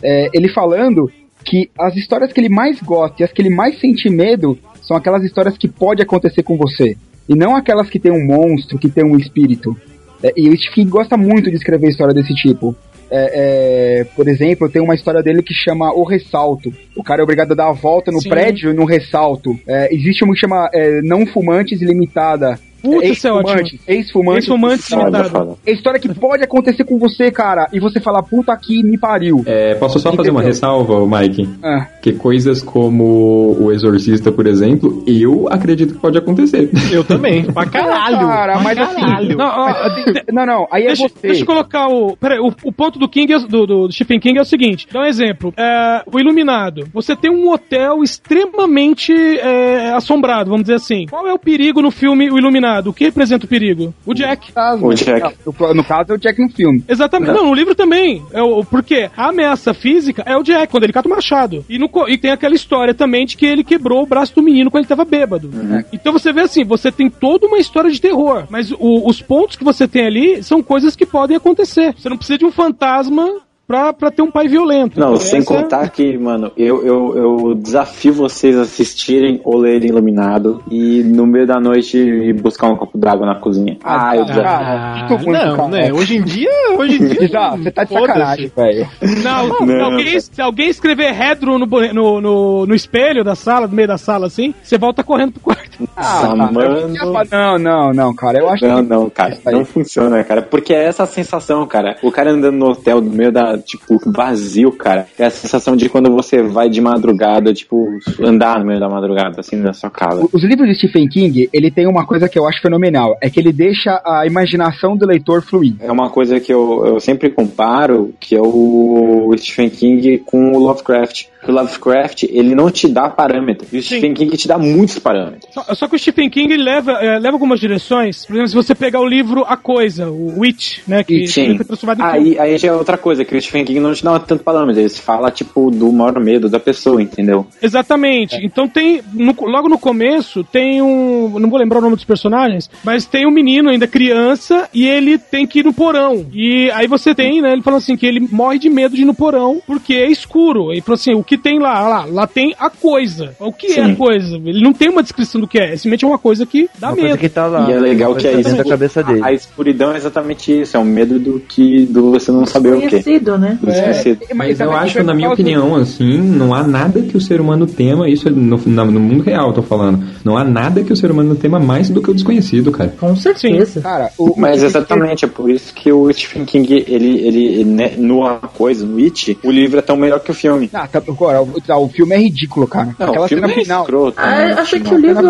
É, ele falando que as histórias que ele mais gosta e as que ele mais sente medo são aquelas histórias que pode acontecer com você. E não aquelas que tem um monstro, que tem um espírito. É, e o Stephen King gosta muito de escrever história desse tipo. É, é, por exemplo, tem uma história dele que chama O Ressalto. O cara é obrigado a dar a volta no Sim. prédio no ressalto. É, existe uma que chama é, Não Fumantes Limitada. Puta, isso é ótimo. Ex-fumantes limitado. É história que pode acontecer com você, cara. E você fala, puta que me pariu. É, posso só fazer uma Entendeu? ressalva, Mike? Ah. Que coisas como o Exorcista, por exemplo, eu acredito que pode acontecer. Eu também, <laughs> pra caralho. Cara, pra mas caralho. assim. Não, ó, Não, não, aí é deixa, você. deixa eu colocar o. Peraí, o, o ponto do King, é- do, do Stephen King é o seguinte: dá um exemplo. É, o Iluminado. Você tem um hotel extremamente é, assombrado, vamos dizer assim. Qual é o perigo no filme O Iluminado? O que representa o perigo? O Jack. O Jack. No, no caso é o Jack no filme. Exatamente. Não, no livro também. É o, porque a ameaça física é o Jack, quando ele cata o machado. E, no e tem aquela história também de que ele quebrou o braço do menino quando ele tava bêbado. Então você vê assim, você tem toda uma história de terror. Mas o- os pontos que você tem ali são coisas que podem acontecer. Você não precisa de um fantasma pra, pra ter um pai violento. Não, Essa- sem contar que, mano, eu, eu, eu desafio vocês a assistirem ou lerem Iluminado e no meio da noite ir buscar um copo d'água na cozinha. Ah, eu desafio. Ah, muito, não, cara. né? Hoje em dia, hoje em dia. <laughs> Já, você tá de sacanagem, velho. Não, <laughs> se, Não, alguém, se alguém escrever Hedron no, no, no, no espelho da sala, no meio da sala assim, você volta correndo pro quarto. <laughs> Ah, mano. Não, não, não, cara. Eu acho Não, que. não, cara, não funciona, cara. Porque é essa sensação, cara. O cara andando no hotel no meio da, tipo, vazio, cara. É a sensação de quando você vai de madrugada, tipo, andar no meio da madrugada, assim, na sua casa. Os livros de Stephen King, ele tem uma coisa que eu acho fenomenal, é que ele deixa a imaginação do leitor fluir. É uma coisa que eu, eu sempre comparo, que é o Stephen King com o Lovecraft. O Lovecraft, ele não te dá parâmetro. E o Stephen King te dá muitos parâmetros. Só, só que o Stephen King ele leva, é, leva algumas direções. Por exemplo, se você pegar o livro A Coisa, o Witch, né? Que Sim. foi transformado em. Aí, aí já é outra coisa, que o Stephen King não te dá tanto parâmetro. Ele fala, tipo, do maior medo da pessoa, entendeu? Exatamente. Então tem. no- logo no começo tem um. Não vou lembrar o nome dos personagens, mas tem um menino ainda criança e ele tem que ir no porão. E aí você tem, né? Ele falou assim que ele morre de medo de ir no porão porque é escuro. Ele falou assim: o que tem lá? Lá, lá tem a coisa. O que é Sim. a coisa? Ele não tem uma descrição do que é. Simplesmente é uma coisa que dá Uma medo. coisa que tá lá. e é legal que é coisa isso. dentro da cabeça dele. A, a escuridão é exatamente isso. É o medo do que do você não saber o que. Conhecido, né? Desconhecido. Mas eu acho, na minha opinião, assim, não há nada que o ser humano tema, isso é no, no mundo real, eu tô falando. Não há nada que o ser humano tema mais do que o desconhecido, cara. Com certeza. Cara, o, Mas exatamente, é por isso que o Stephen King, ele, ele, né, numa coisa, no It, o livro é tão melhor que o filme. Ah, tá, agora, o, tá, o filme é ridículo, cara. Não, Aquela o filme cena é final. escroto. Ah, né, eu acho que o livro.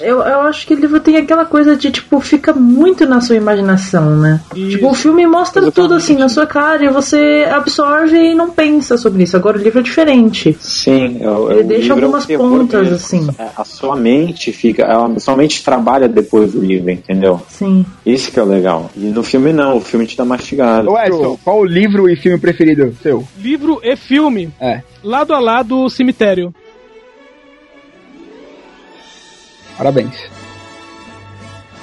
Eu, eu acho que o livro tem aquela coisa de, tipo, fica muito na sua imaginação, né? Tipo, o filme mostra tudo assim na sua cara e você absorve e não pensa sobre isso. Agora o livro é diferente. Sim, é o- Ele o deixa é um algumas terror pontas, mesmo. assim. É, A sua mente fica, a sua mente trabalha depois do livro, entendeu? Sim. Isso que é o legal. E no filme não, o filme te dá mastigado. Ô Edson, qual o livro e filme preferido seu? Livro e filme. É. Lado a lado, o cemitério. Parabéns.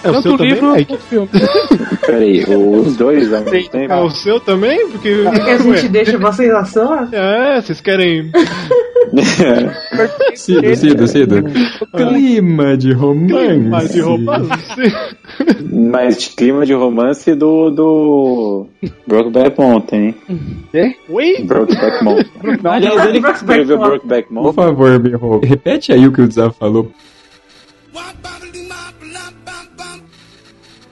É o Tanto seu o também, livro Mike? quanto o filme. <laughs> Peraí, os dois ao mesmo tempo? É o seu também? Porque. É que a gente deixa vocês à sua? É, vocês querem. <laughs> Cido, Cido, Cido. Clima de romance. Mais de romance? Mas de clima de romance do, do Brokeback Mountain, hein? Quê? Oi? Brokeback Mountain. Aliás, ele que escreveu Brokeback Por Mountain. favor, Birro, repete aí o que o Desaf falou.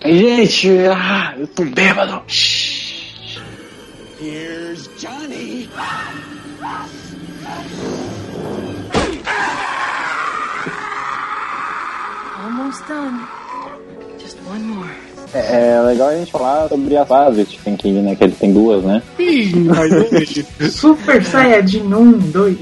Gente, ah, eu tô bêbado. Here's Johnny. Almost done. Just one more. É, é legal a gente falar sobre a fase de Stephen King, né? Que ele tem duas, né? Ih, mas. Super Saiyajin 1, 2.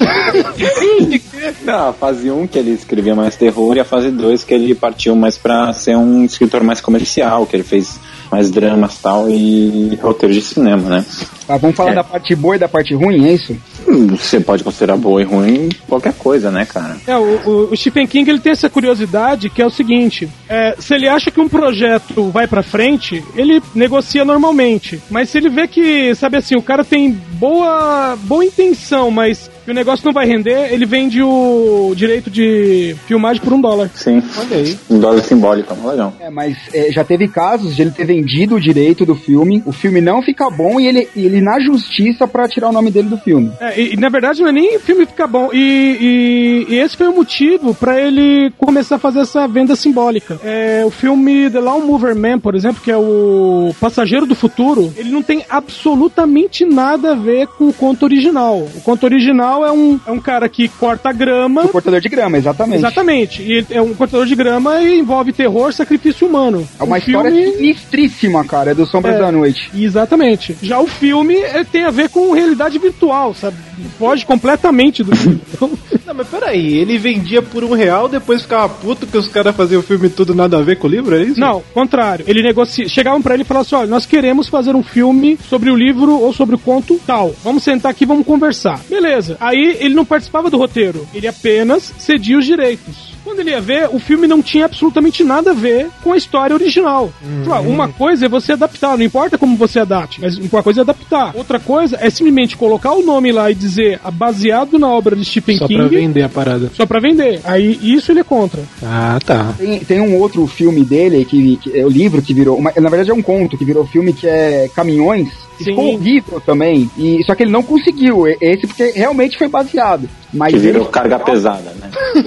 Não, a fase 1 que ele escrevia mais terror e a fase 2 que ele partiu mais pra ser um escritor mais comercial, que ele fez mais dramas e tal e roteiros de cinema, né? Tá, vamos falar É. da parte boa e da parte ruim, é isso? Hum, Você pode considerar boa e ruim qualquer coisa, né, cara? É, o, o- Stephen King ele tem essa curiosidade que é o seguinte: é, se ele acha que um projeto vai pra frente, ele negocia normalmente. Mas se ele vê que, sabe assim, o cara tem boa, boa intenção, mas que o negócio não vai render, ele vende o direito de filmagem por um dólar. Sim. Olha aí. Um dólar simbólico, legal. É, mas é, já teve casos de ele ter vendido o direito do filme, o filme não fica bom e ele, e ele na justiça pra tirar o nome dele do filme. É, e, e, na verdade não é nem o filme ficar bom. E, e- e esse foi o motivo pra ele começar a fazer essa venda simbólica. É, o filme The Lawn Mover Man, por exemplo, que é o Passageiro do Futuro, ele não tem absolutamente nada a ver com o conto original. O conto original é um, é um cara que corta grama. O cortador de grama, exatamente. Exatamente. E ele é um cortador de grama e envolve terror, sacrifício humano. É uma O história filme- sinistríssima, cara, é do Sombras É. da Noite. Exatamente. Já o filme é, tem a ver com realidade virtual, sabe? Foge completamente do filme. <laughs> Não, mas peraí, ele vendia por um real, depois ficava puto que os caras faziam o filme tudo nada a ver com o livro, é isso? Não, contrário. Ele negocia. Chegavam pra ele e falavam assim: olha, nós queremos fazer um filme sobre o livro ou sobre o conto tal. Vamos sentar aqui e vamos conversar. Beleza. Aí ele não participava do roteiro, ele apenas cedia os direitos. Quando ele ia ver, o filme não tinha absolutamente nada a ver com a história original. Tipo, ah, Uma coisa é você adaptar, não importa como você adapte, mas uma coisa é adaptar. Outra coisa é simplesmente colocar o nome lá e dizer ah, baseado na obra de Stephen Só King. pra vender a parada. Só pra vender. Aí isso ele é contra. Ah, tá. Tem, tem um outro filme dele, que, que é o livro que virou. uma- na verdade é um conto que virou filme que é Caminhões. Sim. Ficou horrível também. E, só que ele não conseguiu. Esse porque realmente foi baseado. Mas Que virou ele- carga pesada, né? <laughs>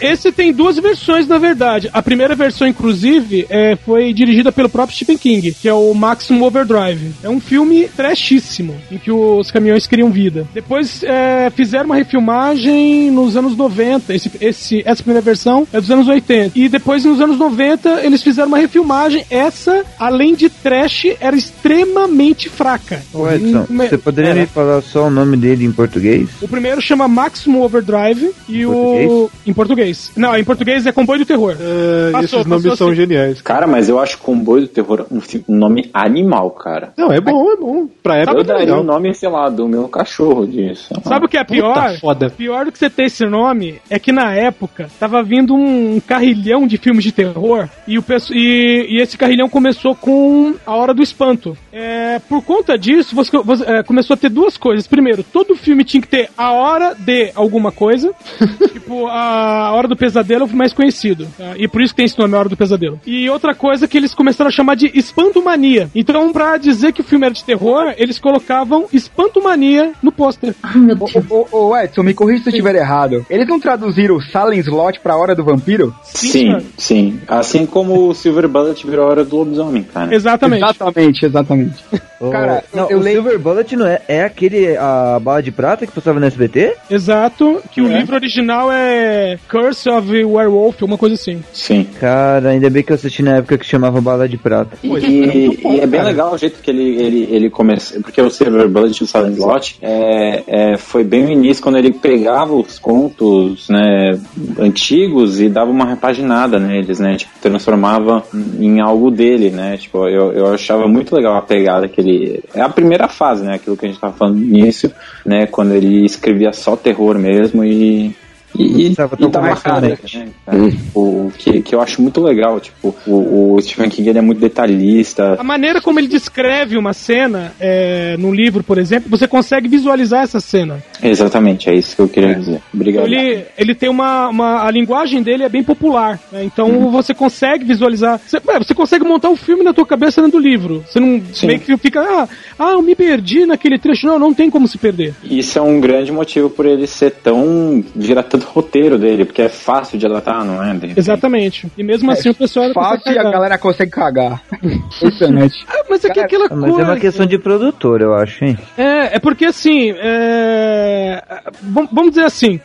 Esse tem duas versões, na verdade. A primeira versão, inclusive, é, foi dirigida pelo próprio Stephen King, que é o Maximum Overdrive. É um filme trashíssimo, em que os caminhões criam vida. Depois é, fizeram uma refilmagem nos anos 90. Esse, esse- essa primeira versão é dos anos 80. E depois, nos anos 90, eles fizeram uma refilmagem. Essa, além de trash, era extremamente fraca. Edson, você poderia era. me falar só o nome dele em português? O primeiro chama Maximum Overdrive e o. português? Em português. Não, em português é Comboio do Terror. É, Passou, esses nomes passou são assim. geniais. Cara, mas eu acho Comboio do Terror um, um nome animal, cara. Não, é bom, é bom. Pra época eu daria o nome, sei lá, do meu cachorro disso. Sabe o que é pior? foda. Pior do que você ter esse nome é que na época tava vindo um carrilhão de filmes de terror e, o, e, e esse carrilhão começou com A Hora do Espanto. É, por conta disso, você, você, é, começou a ter duas coisas. Primeiro, todo filme tinha que ter a hora de alguma coisa. <laughs> tipo, a Hora do Pesadelo é o mais conhecido. tá? E por isso que tem esse nome, A Hora do Pesadelo. E outra coisa que eles começaram a chamar de Espantomania. Então, pra dizer que o filme era de terror, eles colocavam Espantomania no pôster. Ai, meu Deus. Ô, ô, ô, Edson, me corrija se eu estiver errado. Eles não traduziram Silent Slot pra Hora do Vampiro? Sim, senhor. sim. Assim como o Silver Bullet virou a hora do lobisomem, cara. Exatamente. Exatamente, exatamente. Cara, não, eu o leio- Silver Bullet não é, é aquele, a bala de prata que passava no SBT? Exato, que o É. livro original é Curse of Werewolf, uma coisa assim. Sim. Cara, ainda bem que eu assisti na época que chamava bala de prata. E, e é bem legal o jeito que ele, ele, ele começa. Porque o Silver Bullet e o Silent Lot é, é, foi bem no início quando ele pegava os contos né, antigos e dava uma repaginada neles, né? Tipo, transformava em algo dele, né? Tipo, eu, eu achava muito legal a pegada que ele. É a primeira fase, né? Aquilo que a gente tava falando no início, né? Quando ele escrevia só terror mesmo e. E, e, e uma cara, né, cara? Tipo, que, que eu acho muito legal. Tipo, o, o Stephen King ele é muito detalhista. A maneira como ele descreve uma cena é, no livro, por exemplo, você consegue visualizar essa cena. Exatamente, é isso que eu queria dizer. Obrigado. Ele, ele tem uma, uma. A linguagem dele é bem popular. né? Então você consegue visualizar. Você, ué, você consegue montar um filme na tua cabeça dentro do livro. Você não Sim. meio que fica. Ah, ah, eu me perdi naquele trecho. Não, não tem como se perder. Isso é um grande motivo por ele ser tão. virar tanto roteiro dele, porque é fácil de adaptar, não é? Exatamente. E mesmo assim o pessoal. Fácil e a galera consegue cagar. <laughs> Impressionante. Ah, mas é que aquela Mas coisa. é uma questão de produtor, eu acho, hein? É, é porque assim, é... vam- vamos dizer assim,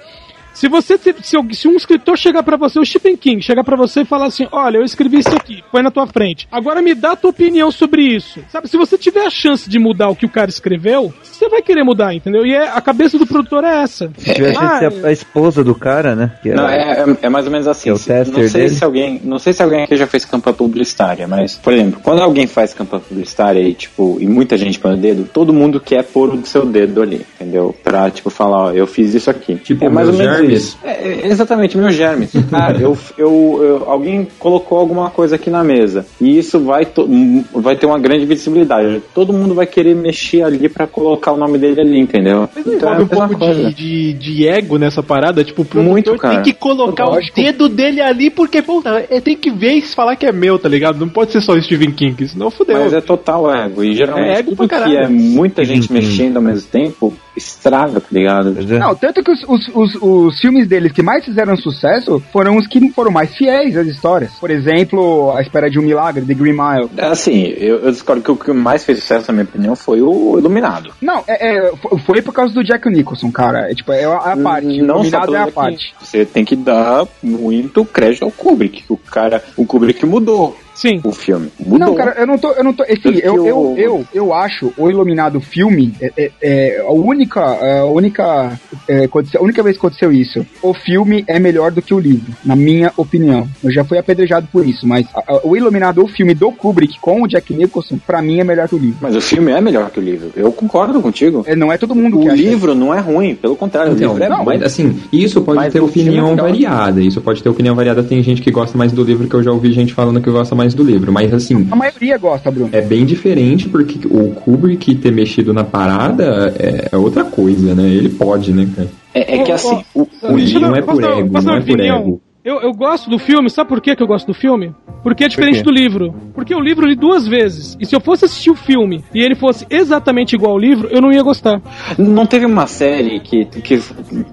se você se, se um escritor chegar pra você, o Stephen King, chegar pra você e falar assim, olha, eu escrevi isso aqui, põe na tua frente. Agora me dá a tua opinião sobre isso. Sabe, se você tiver a chance de mudar o que o cara escreveu, você vai querer mudar, entendeu? E é, a cabeça do produtor é essa. Se tivesse Ah, que ser a, a esposa do cara, né? Que Não, é, é- é mais ou menos assim. Que é o tester não sei dele. se alguém, não sei se alguém aqui já fez campanha publicitária, mas por exemplo, quando alguém faz campanha publicitária e tipo, e muita gente põe o dedo, todo mundo quer pôr o seu dedo ali, entendeu? Pra, tipo, falar, ó, eu fiz isso aqui. Tipo, é mais ou menos germes? É, é, exatamente, meus germes. Cara, <laughs> eu, eu, eu- alguém colocou alguma coisa aqui na mesa e isso vai, to- m- vai ter uma grande visibilidade. Todo mundo vai querer mexer ali pra colocar o nome dele ali, entendeu? Mas não envolve um pouco de, de, de ego nessa parada? Tipo, o produtor Muito, cara. tem que colocar Lógico. o dedo dele ali, porque, puta, é, tem que ver e falar que é meu, tá ligado? Não pode ser só o Stephen King, senão fudeu. Mas é total ego. E geralmente É ego tudo que é muita gente mexendo ao mesmo tempo estraga, tá ligado? Não, tanto que os, os, os, os filmes deles que mais fizeram sucesso foram os que foram mais fiéis às histórias. Por exemplo, A Espera de um Milagre, The Green Mile. Assim, eu, eu discordo que o que mais fez sucesso, na minha opinião, foi o Iluminado. Não, é, é, fo- foi por causa do Jack Nicholson, cara. É, tipo, é a, a parte. Não Iluminado é a parte. Você tem que dar muito crédito ao Kubrick, o cara, o Kubrick mudou Sim. o filme. Mudou. Não, cara, eu não tô. Eu, não tô Tanto que eu, eu, o- eu, eu acho o Iluminado filme é, é- é a única. A única, é, aconteceu- a única vez que aconteceu isso. O filme é melhor do que o livro, na minha opinião. Eu já fui apedrejado por isso, mas a- a- o Iluminado, o filme do Kubrick com o Jack Nicholson, pra mim é melhor que o livro. Mas o filme é melhor que o livro. Eu concordo contigo. É, não é todo mundo O que acha livro não é ruim, pelo contrário, Então, o livro é não, bom. mas assim, isso pode Mas ter o opinião é melhor. variada. Isso pode ter opinião variada. Tem gente que gosta mais do livro, que eu já ouvi gente falando que gosta mais do livro. Mas assim, A maioria gosta, Bruno. é bem diferente porque o Kubrick ter mexido na parada é, é outra coisa, né? Ele pode, né, cara? É, é que assim, o, o livro não é por ego, não é por ego. Eu, eu gosto do filme, sabe por que que eu gosto do filme? Porque é diferente Por do livro. Porque o livro eu li duas vezes. E se eu fosse assistir o filme e ele fosse exatamente igual ao livro, eu não ia gostar. Não teve uma série que, que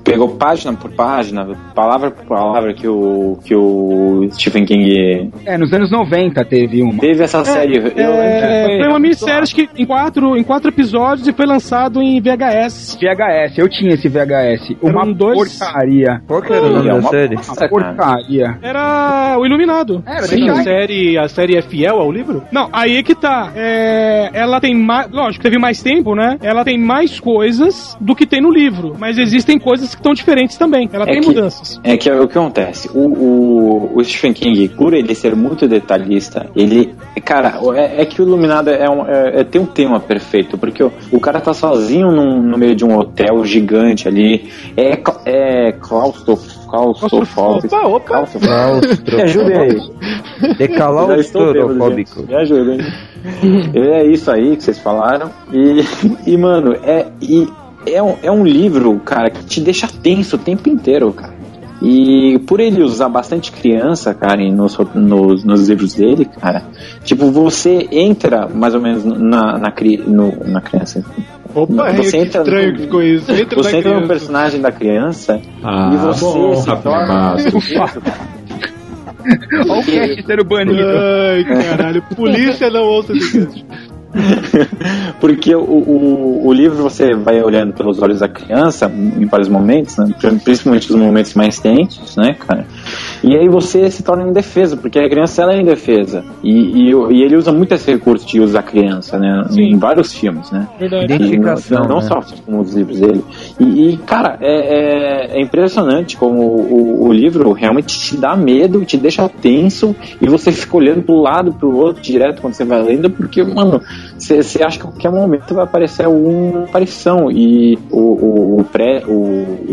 pegou página por página, palavra por palavra, que o, que o Stephen King É, nos anos 90 teve uma. teve essa série. eu lembro que É, foi uma minissérie acho que em quatro, em quatro episódios e foi lançado em VHS. VHS, eu tinha esse VHS. Uma dois- porcaria. É da uma série? bosta, Porcaria. Era o Iluminado. Era, Sim, a série, a série é fiel ao livro? Não, aí é que tá. É, ela tem mais. Lógico, teve mais tempo, né? Ela tem mais coisas do que tem no livro. Mas existem coisas que estão diferentes também. Ela É tem que- mudanças. É que o que acontece? O, o, o Stephen King, por ele ser muito detalhista, ele. Cara, é, é que o Iluminado é, um, é, é- tem um tema perfeito, porque o, o cara tá sozinho num- no meio de um hotel gigante ali. É, é claustro, claustrofóbico. Opa. Me ajudem aí. Gente. Me ajudem. <laughs> é isso aí que vocês falaram. E, e mano, é, e é, um, é um livro, cara, que te deixa tenso o tempo inteiro, cara. E por ele usar bastante criança, cara, nos, nos, nos livros dele, cara, tipo, você entra mais ou menos na, na, no, na criança. Opa, Você que entra estranho no- que ficou isso. Entra Você entra no criança. personagem da criança Ah, e você bom, se torna. Olha o cast sendo banido. Ai, caralho. Polícia não ouça esse cast. <laughs> Porque o, o, o livro você vai olhando pelos olhos da criança em vários momentos, né? principalmente os momentos mais tensos, né, cara? E aí você se torna indefeso, porque a criança ela é indefesa. E, e, e ele usa muito esse recurso de usar a criança, né? Em vários filmes, né? Verdade. Identificação, E não, não né? só como os livros dele. E, e, cara, é, é- é impressionante como o, o livro realmente te dá medo, te deixa tenso e você fica olhando pro lado, pro outro direto quando você vai lendo, porque, mano, você acha que a qualquer momento vai aparecer alguma aparição. E o, o, o pré, o,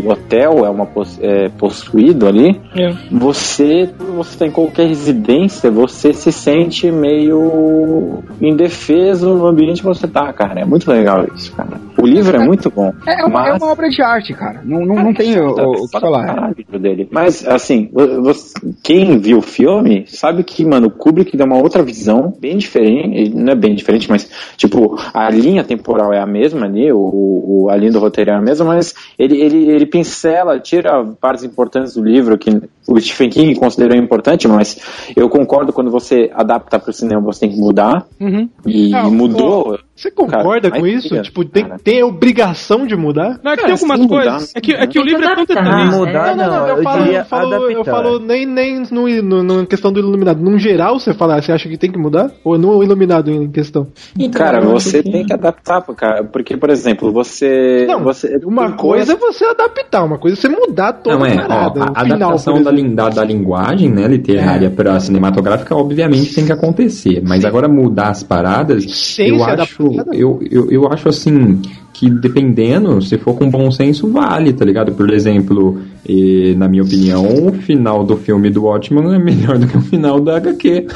o hotel é, uma, é possuído ali. É. Você, quando você tá em qualquer residência, você se sente meio indefeso no ambiente que você tá, cara. É muito legal isso, cara. O livro é muito bom. É uma, é mas- uma obra de arte, cara. Não, não, não tem o, o, o que falar. Dele. Mas, assim, vo- você- quem viu o filme sabe que, mano, o Kubrick dá uma outra visão, bem diferente. Não é bem diferente, mas, tipo, a linha temporal é a mesma ali, o, o- a linha do roteiro é a mesma, mas ele, ele, ele pincela, tira partes importantes do livro que o Stephen King considerou importante, mas eu concordo quando você adapta para o cinema, você tem que mudar. Uhum. E Ah, mudou. Você concorda Cara, com isso? tipo, tem, tem a obrigação de mudar? Não, é que Cara, tem algumas coisas. mudar, é, que, é que o livro é tão que detalhista. Mudar, não, não, não, eu, eu falo, diria eu falo, eu falo nem, nem no, no, no questão do iluminado. Num geral, você fala, você acha que tem que mudar? Ou no iluminado em questão? Cara, você tem que adaptar, cara, porque, por exemplo, você. Não, você Uma coisa é você adaptar, uma coisa é você mudar toda Não, é, a parada. ó, a final, adaptação da, exemplo. Da, linguagem, né, literária pra cinematográfica, obviamente tem que acontecer. Mas agora mudar as paradas, Sem eu acho, eu, eu, eu acho assim que dependendo, se for com bom senso, vale, tá ligado? Por exemplo, e, na minha opinião, o final do filme do Watchman é melhor do que o final da HQ.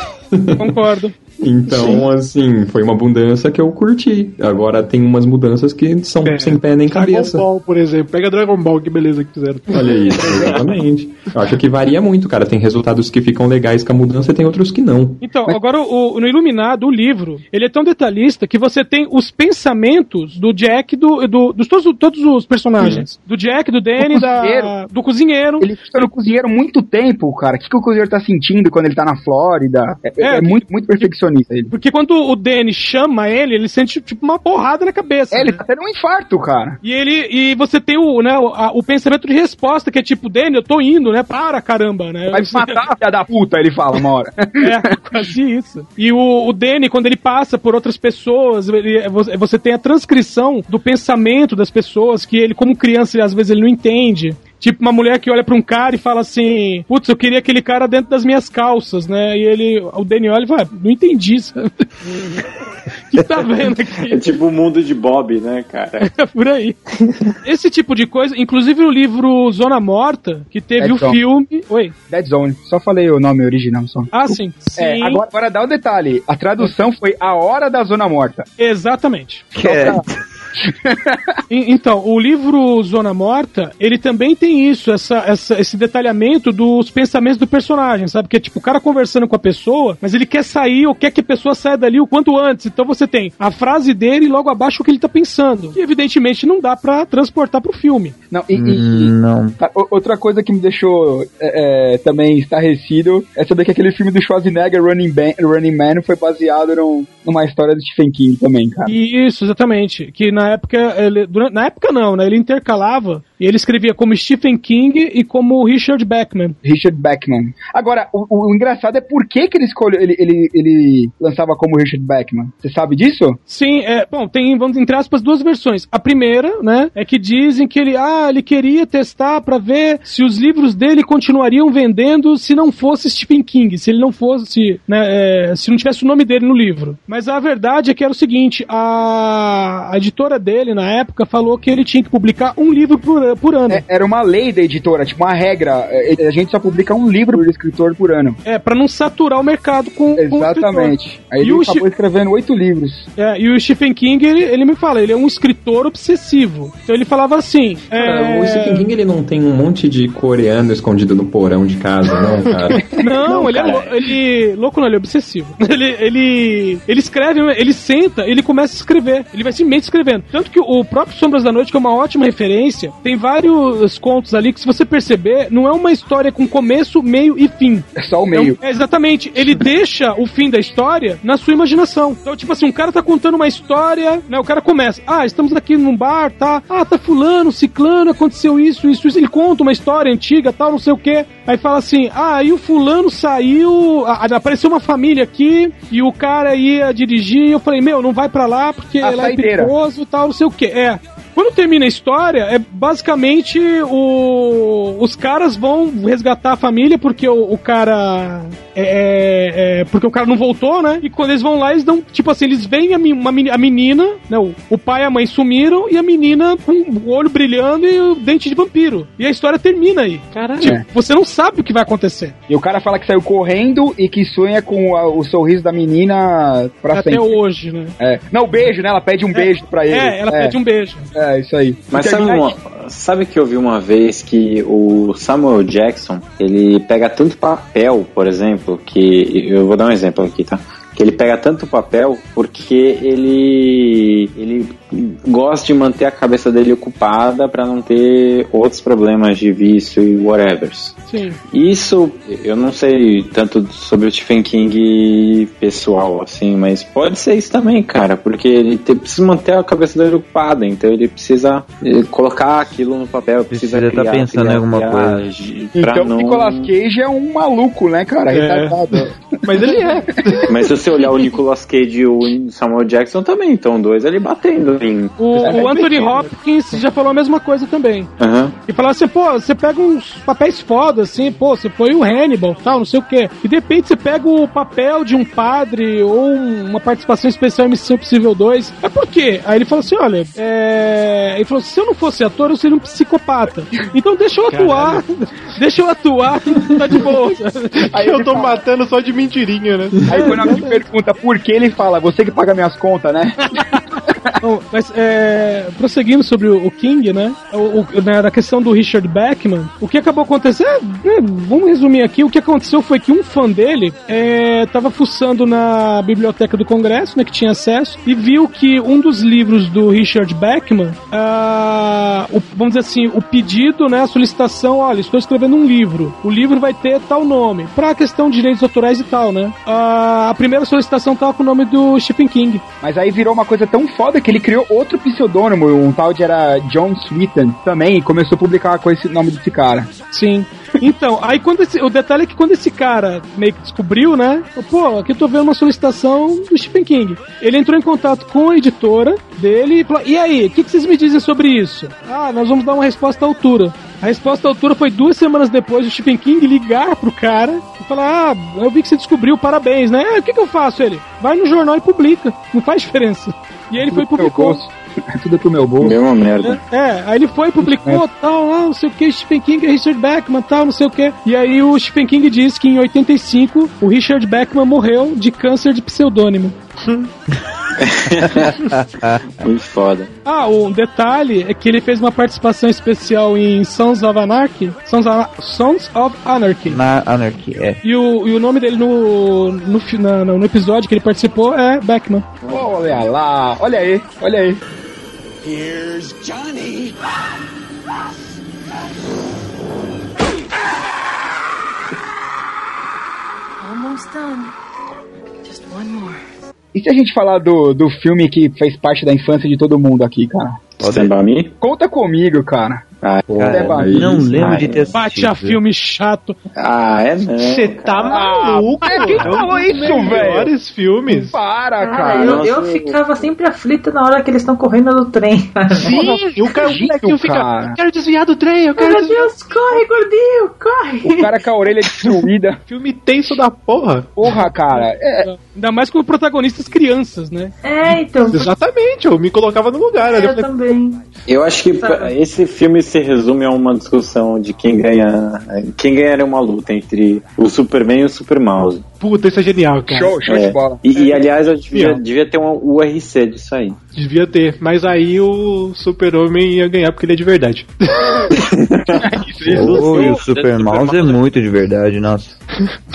Concordo. <laughs> Então, Sim. assim, foi uma mudança que eu curti. Agora tem umas mudanças que são sem pé nem cabeça. Dragon Ball, por exemplo. Pega Dragon Ball, que beleza que fizeram. Olha isso, <laughs> exatamente. Eu acho que varia muito, cara. Tem resultados que ficam legais com a mudança e tem outros que não. Então, agora o, no Iluminado, o livro, ele é tão detalhista que você tem os pensamentos do Jack, do, do, dos todos, todos os personagens. Do Jack, do Danny, da, do cozinheiro. Ele fica no cozinheiro muito tempo, cara. O que, que o cozinheiro tá sentindo quando ele tá na Flórida? É, é, É, é muito, muito perfeccionista ele. Porque quando o Danny chama ele, ele sente tipo uma porrada na cabeça. É, ele né? tá tendo um infarto, cara. E ele e você tem o, né, o, a- o pensamento de resposta, que é tipo, Danny, eu tô indo, né? Para, caramba, né? Vai me matar, filha da puta, ele fala uma hora. <laughs> É, quase isso. E o, o Danny, quando ele passa por outras pessoas, ele- você, você tem a transcrição do pensamento das pessoas, que ele, como criança, ele, às vezes ele não entende. Tipo, uma mulher que olha pra um cara e fala assim: Putz, eu queria aquele cara dentro das minhas calças, né? E ele, o Danny olha e fala: Não entendi, sabe? O <laughs> que tá vendo aqui? É tipo o mundo de Bob, né, cara? <laughs> É por aí. Esse tipo de coisa, inclusive o livro Zona Morta, que teve Dead o Zone. filme. Oi. Dead Zone. Só falei o nome original só. Ah, sim. É, Sim. agora, agora dá o detalhe. A tradução foi A Hora da Zona Morta. Exatamente. Só pra- E- Então, o livro Zona Morta, ele também tem isso, essa, essa- esse detalhamento dos pensamentos do personagem, sabe? Que é tipo o cara conversando com a pessoa, mas ele quer sair ou quer que a pessoa saia dali o quanto antes. Então você tem a frase dele e logo abaixo o que ele tá pensando. E evidentemente não dá pra transportar pro filme. Não, e, e- Não. Tá, Outra coisa que me deixou é, é, também estarrecido é saber que aquele filme do Schwarzenegger, Running, Man, Running Man, foi baseado num- numa história do Stephen King também, cara. Isso, exatamente. Que na época, ele, durante- na época não, né? Ele intercalava e ele escrevia como Stephen King e como Richard Beckman. Richard Beckman. Agora, o, o- engraçado é por que, que ele escolheu, ele, ele, ele lançava como Richard Beckman. Você sabe disso? Sim, é, bom, tem, vamos entre aspas, duas versões. A primeira, né, é que dizem que ele, ah, ele queria testar pra ver se os livros dele continuariam vendendo se não fosse Stephen King, se ele não fosse, né, é, se não tivesse o nome dele no livro. Mas a verdade é que era o seguinte, a, a editora dele, na época, falou que ele tinha que publicar um livro por, por ano. É, era uma lei da editora, tipo uma regra. É, A gente só publica um livro por escritor por ano. É, pra não saturar o mercado com, com o Exatamente. Aí E ele o acabou escrevendo oito livros. É, e o Stephen King, ele, ele me fala, ele é um escritor obsessivo. Então ele falava assim. Cara, é... o Stephen King ele não tem um monte de coreano escondido no porão de casa, não, <laughs> cara. Não, ele é lou- ele louco não, ele é obsessivo. <laughs> Ele, ele, ele escreve, ele senta, ele começa a escrever. Ele vai simplesmente escrevendo. Tanto que o próprio Sombras da Noite, que é uma ótima referência, tem vários contos ali que, se você perceber, não é uma história com começo, meio e fim. É só o meio. É, exatamente. Ele deixa o fim da história na sua imaginação. Então, tipo assim, um cara tá contando uma história, né? O cara começa, ah, estamos aqui num bar, tá? Ah, tá fulano, ciclano, aconteceu isso, isso, isso. Ele conta uma história antiga, tal, não sei o quê. Aí fala assim, ah, aí o fulano saiu, apareceu uma família aqui e o cara ia dirigir. Eu falei, meu, não vai pra lá porque A lá é saideira. perigoso e tal, não sei o quê. É. Quando termina a história, é basicamente o, os caras vão resgatar a família porque o, o cara. É, é- é- porque o cara não voltou, né? E quando eles vão lá, eles dão. Tipo assim, eles veem a, uma, a menina, né? O, o pai e a mãe sumiram e a menina com o olho brilhando e o dente de vampiro. E a história termina aí. Caralho. Tipo, É. você não sabe o que vai acontecer. E o cara fala que saiu correndo e que sonha com a- o sorriso da menina pra Até sempre. hoje, né? É. Não, beijo, né? Ela pede um beijo pra ele. É, ela pede um beijo. É, isso aí. Mas sabe, uma, sabe que eu vi uma vez que o Samuel Jackson, ele pega tanto papel, por exemplo, que eu vou dar um exemplo aqui, tá? Que ele pega tanto papel porque ele ele gosta de manter a cabeça dele ocupada para não ter outros problemas de vício e whatever. Sim. Isso, eu não sei tanto sobre o Stephen King pessoal, assim, mas pode ser isso também, cara, porque ele te- precisa manter a cabeça dele ocupada, então ele precisa eh, colocar aquilo no papel, precisa, Precisa tá pensando criar, em alguma criar, coisa. Então não... o Nicolas Cage é um maluco, né, cara? É. Retardado. Mas ele é. Mas você olhar o Nicolas Cage e o Samuel Jackson também, então dois ali batendo em. O, o Anthony Hopkins já falou a mesma coisa também. Aham. E falava assim, pô, você pega uns papéis foda, assim, pô, você foi o Hannibal, tal, não sei o quê. E de repente você pega o papel de um padre ou um- uma participação especial em Missão Impossível 2. Mas por quê? Aí ele falou assim, olha, é... ele falou, se eu não fosse ator, eu seria um psicopata. Então deixa eu atuar, deixa eu atuar, tá de boa. Aí eu tô matando só de mentirinha, né? Aí quando alguém pergunta por que, ele fala, você que paga minhas contas, né? <laughs> Bom, mas é, prosseguindo sobre o, King, né? O, o- na, na questão do Richard Beckman, o que acabou acontecendo? é, vamos resumir aqui. O que aconteceu foi que um fã dele é, tava fuçando na biblioteca do Congresso, né? Que tinha acesso, e viu que um dos livros do Richard Beckman, ah, o- vamos dizer assim, o pedido, né? A solicitação, olha, estou escrevendo um livro. O livro vai ter tal nome. Pra questão de direitos autorais e tal, né? Ah, a primeira solicitação tava com o nome do Stephen King. Mas aí virou uma coisa tão foda que ele criou outro pseudônimo, um tal de era John Sweeten também, e começou a publicar com esse nome desse cara. Sim. Então, aí quando esse, o detalhe é que quando esse cara meio que descobriu, né? Pô, aqui eu tô vendo uma solicitação do Stephen King. Ele entrou em contato com a editora dele e falou: E aí, o que, que vocês me dizem sobre isso? Ah, nós vamos dar uma resposta à altura. A resposta à altura foi duas semanas depois do Stephen King ligar pro cara e falar: Ah, eu vi que você descobriu, parabéns, né? "Ah, O que, que eu faço? Ele vai no jornal e publica. Não faz diferença. E aí ele foi e publicou. Tudo pro meu bolso. Deu uma merda. É, aí ele foi, publicou, tal, lá, não sei o que, Stephen King, Richard Beckman, tal, não sei o que. E aí o Stephen King disse que em 85 o Richard Beckman morreu de câncer de pseudônimo. <laughs> <laughs> Muito foda. Ah, um detalhe é que ele fez uma participação especial em Sons of Anarchy. Sons of, Sons of Anarchy. Na Anarchy, é. E o, e o nome dele no, no, na- no episódio que ele participou é Beckman. Olha lá, olha aí, olha aí. Here's Johnny. Almost done. Just one more. E se a gente falar do, do filme que fez parte da infância de todo mundo aqui, cara? Stand By Me? Conta comigo, cara. Ah, não lembro de ter Bate a filme chato. Ah, é? Você tá maluco? quem É um falou dos isso, velho? melhores filmes. Para, Cara, eu, eu ficava sempre aflita na hora que eles estão correndo do trem. Sim, <laughs> e o cara o molequinho fica. Eu quero desviar do trem, eu quero Meu desviar. Deus, corre, gordinho, corre! O cara com a orelha destruída. <laughs> Filme tenso da porra. Porra, cara. É, Ainda mais com protagonistas crianças, né? É, então. Exatamente, eu me colocava no lugar. Eu Eu falei, também. Eu acho que esse filme se resume a uma discussão de quem ganha. Quem ganharia uma luta entre o Superman e o Super Mouse. Puta, isso é genial, cara. show, show É. de bola. E, e, aliás, eu devia, devia ter um URC disso aí. Devia ter, mas aí o Super-Homem ia ganhar porque ele é de verdade. Oh, e o Super Mouse é muito de verdade, nossa.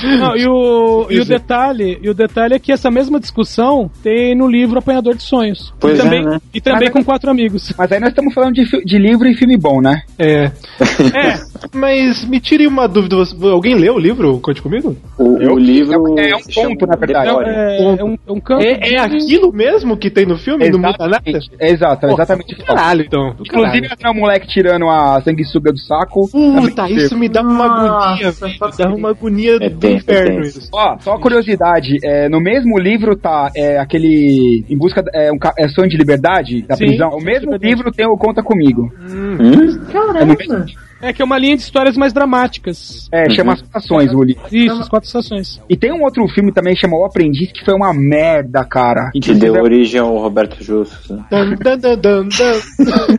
Não, e o, e o é. detalhe, e o detalhe é que essa mesma discussão tem no livro Apanhador de Sonhos. Pois e é, também, né? e também com quatro amigos. Mas aí nós estamos falando de, de livro e filme bom, né? É. <laughs> É, Mas me tire uma dúvida. Alguém leu o livro? Conte comigo? O, o livro. é um se chama ponto, na verdade. Boy. é, é um, é um campo. É, é aquilo mesmo que tem no filme? Não muda nada? Exatamente. Exato, Pô, exatamente. do Caralho, então. do Inclusive, caralho. um moleque tirando a sanguessuga do saco. Puta, isso me dá uma agonia, Nossa, velho. pode Dá uma agonia É do inferno é tenso. isso. Ó, só uma curiosidade, é, no mesmo livro tá é, aquele Em Busca é, um, é Sonho de Liberdade da Sim, prisão. O mesmo livro tem o Conta Comigo. Hum? Caramba! É que é uma linha de histórias mais dramáticas. É, chama As Estações o livro. Isso, as quatro estações. E tem um outro filme também que chama O Aprendiz que foi uma merda, cara. Que deu origem ao Roberto Justus. né? Dan, dan, dan, dan, dan.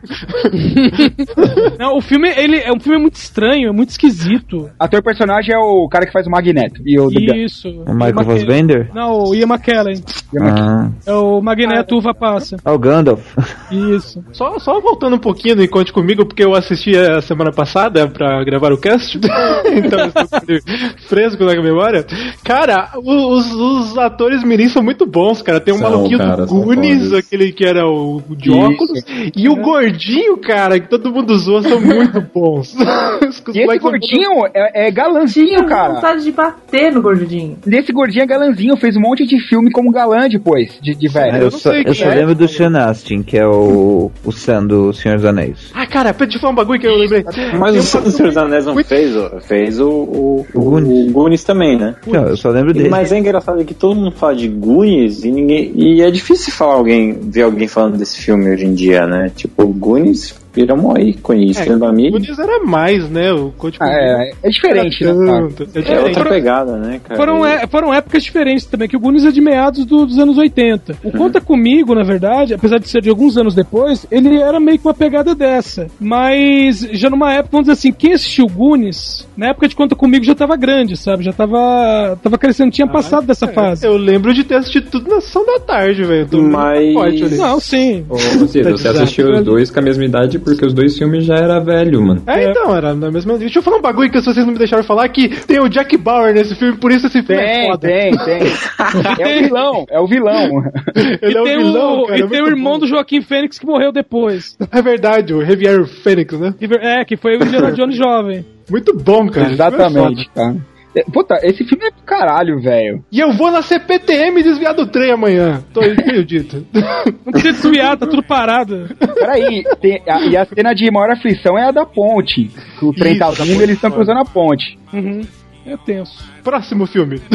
<laughs> Não, o filme, ele é um filme muito estranho, é muito esquisito. Ator personagem é o cara que faz o Magneto. E o. Isso. O Michael Ian McKellen. Fassbender? Não, o Ian McKellen. Ah, É o Magneto Uva Passa. ah, o Gandalf. Isso. Só, só voltando um pouquinho no Conte Comigo, porque eu assisti a semana passada pra gravar o cast, <laughs> então eu estou fresco na memória. Cara, o- os, os atores mirim são muito bons, cara. Tem um São, maluquinho cara, do Goonies, fodas. aquele que era o, o de Isso. óculos, e o gordinho, cara, que todo mundo zoa, são muito bons. <laughs> E esse gordinho é, é galanzinho, Tinha cara. vontade de bater no gordinho. Desse gordinho é galanzinho, fez um monte de filme como galã depois, de, de velho. eu não só, eu só é. lembro do Sean Astin, que é o, o Sam do Senhor dos Anéis. Ah, cara, deixa eu falar um bagulho que eu lembrei. Mas o Senhor dos Anéis não fez, ó, fez o, o, o, Goonies. o Goonies também, né? Não, eu só lembro dele. Mas é engraçado que todo mundo fala de Goonies e ninguém. E é difícil falar alguém, ver alguém falando desse filme hoje em dia, né? Tipo, Goonies vira um ícone, Estrela o Amigo. Goonies era mais, né? O Code Ah, é, é diferente, né, tanto, É É diferente. outra pegada, né, cara? Foram, é- foram épocas diferentes também, que o Goonies é de meados do- dos anos 80. O Conta Comigo, na verdade, apesar de ser de alguns anos depois, ele era meio que uma pegada dessa. Mas já numa época, vamos dizer assim, quem assistiu Goonies, na época de Conta Comigo já tava grande, sabe? Já tava, tava crescendo, tinha passado dessa fase. Eu lembro de ter assistido tudo na sessão da tarde, velho. Mas-. Não, sim. Ô, Cid, <laughs> você assistiu os dois com a mesma idade porque os dois filmes já era velho, mano. É, então, era na mesma. Deixa eu falar um bagulho que vocês não me deixaram falar que tem o Jack Bauer nesse filme, por isso esse filme é Tem, foda. tem, <laughs> tem. É o vilão, é o vilão. Ele e é o tem, vilão, o, cara, e tem o irmão bom. do Joaquim Fênix que morreu depois. É verdade, o Javier Fênix, né? É, que foi o Indiana Jones jovem. Muito bom, cara. Exatamente, cara. É, Puta, esse filme é caralho, velho. E eu vou na CPTM desviar do trem amanhã. Tô acredito. <laughs> Não precisa desviar, tá tudo parado. Peraí, tem- a- e a cena de maior aflição é a da ponte. Que o trem tá Isso, vindo e eles estão cruzando a ponte. Uhum. É tenso. Próximo filme. <laughs>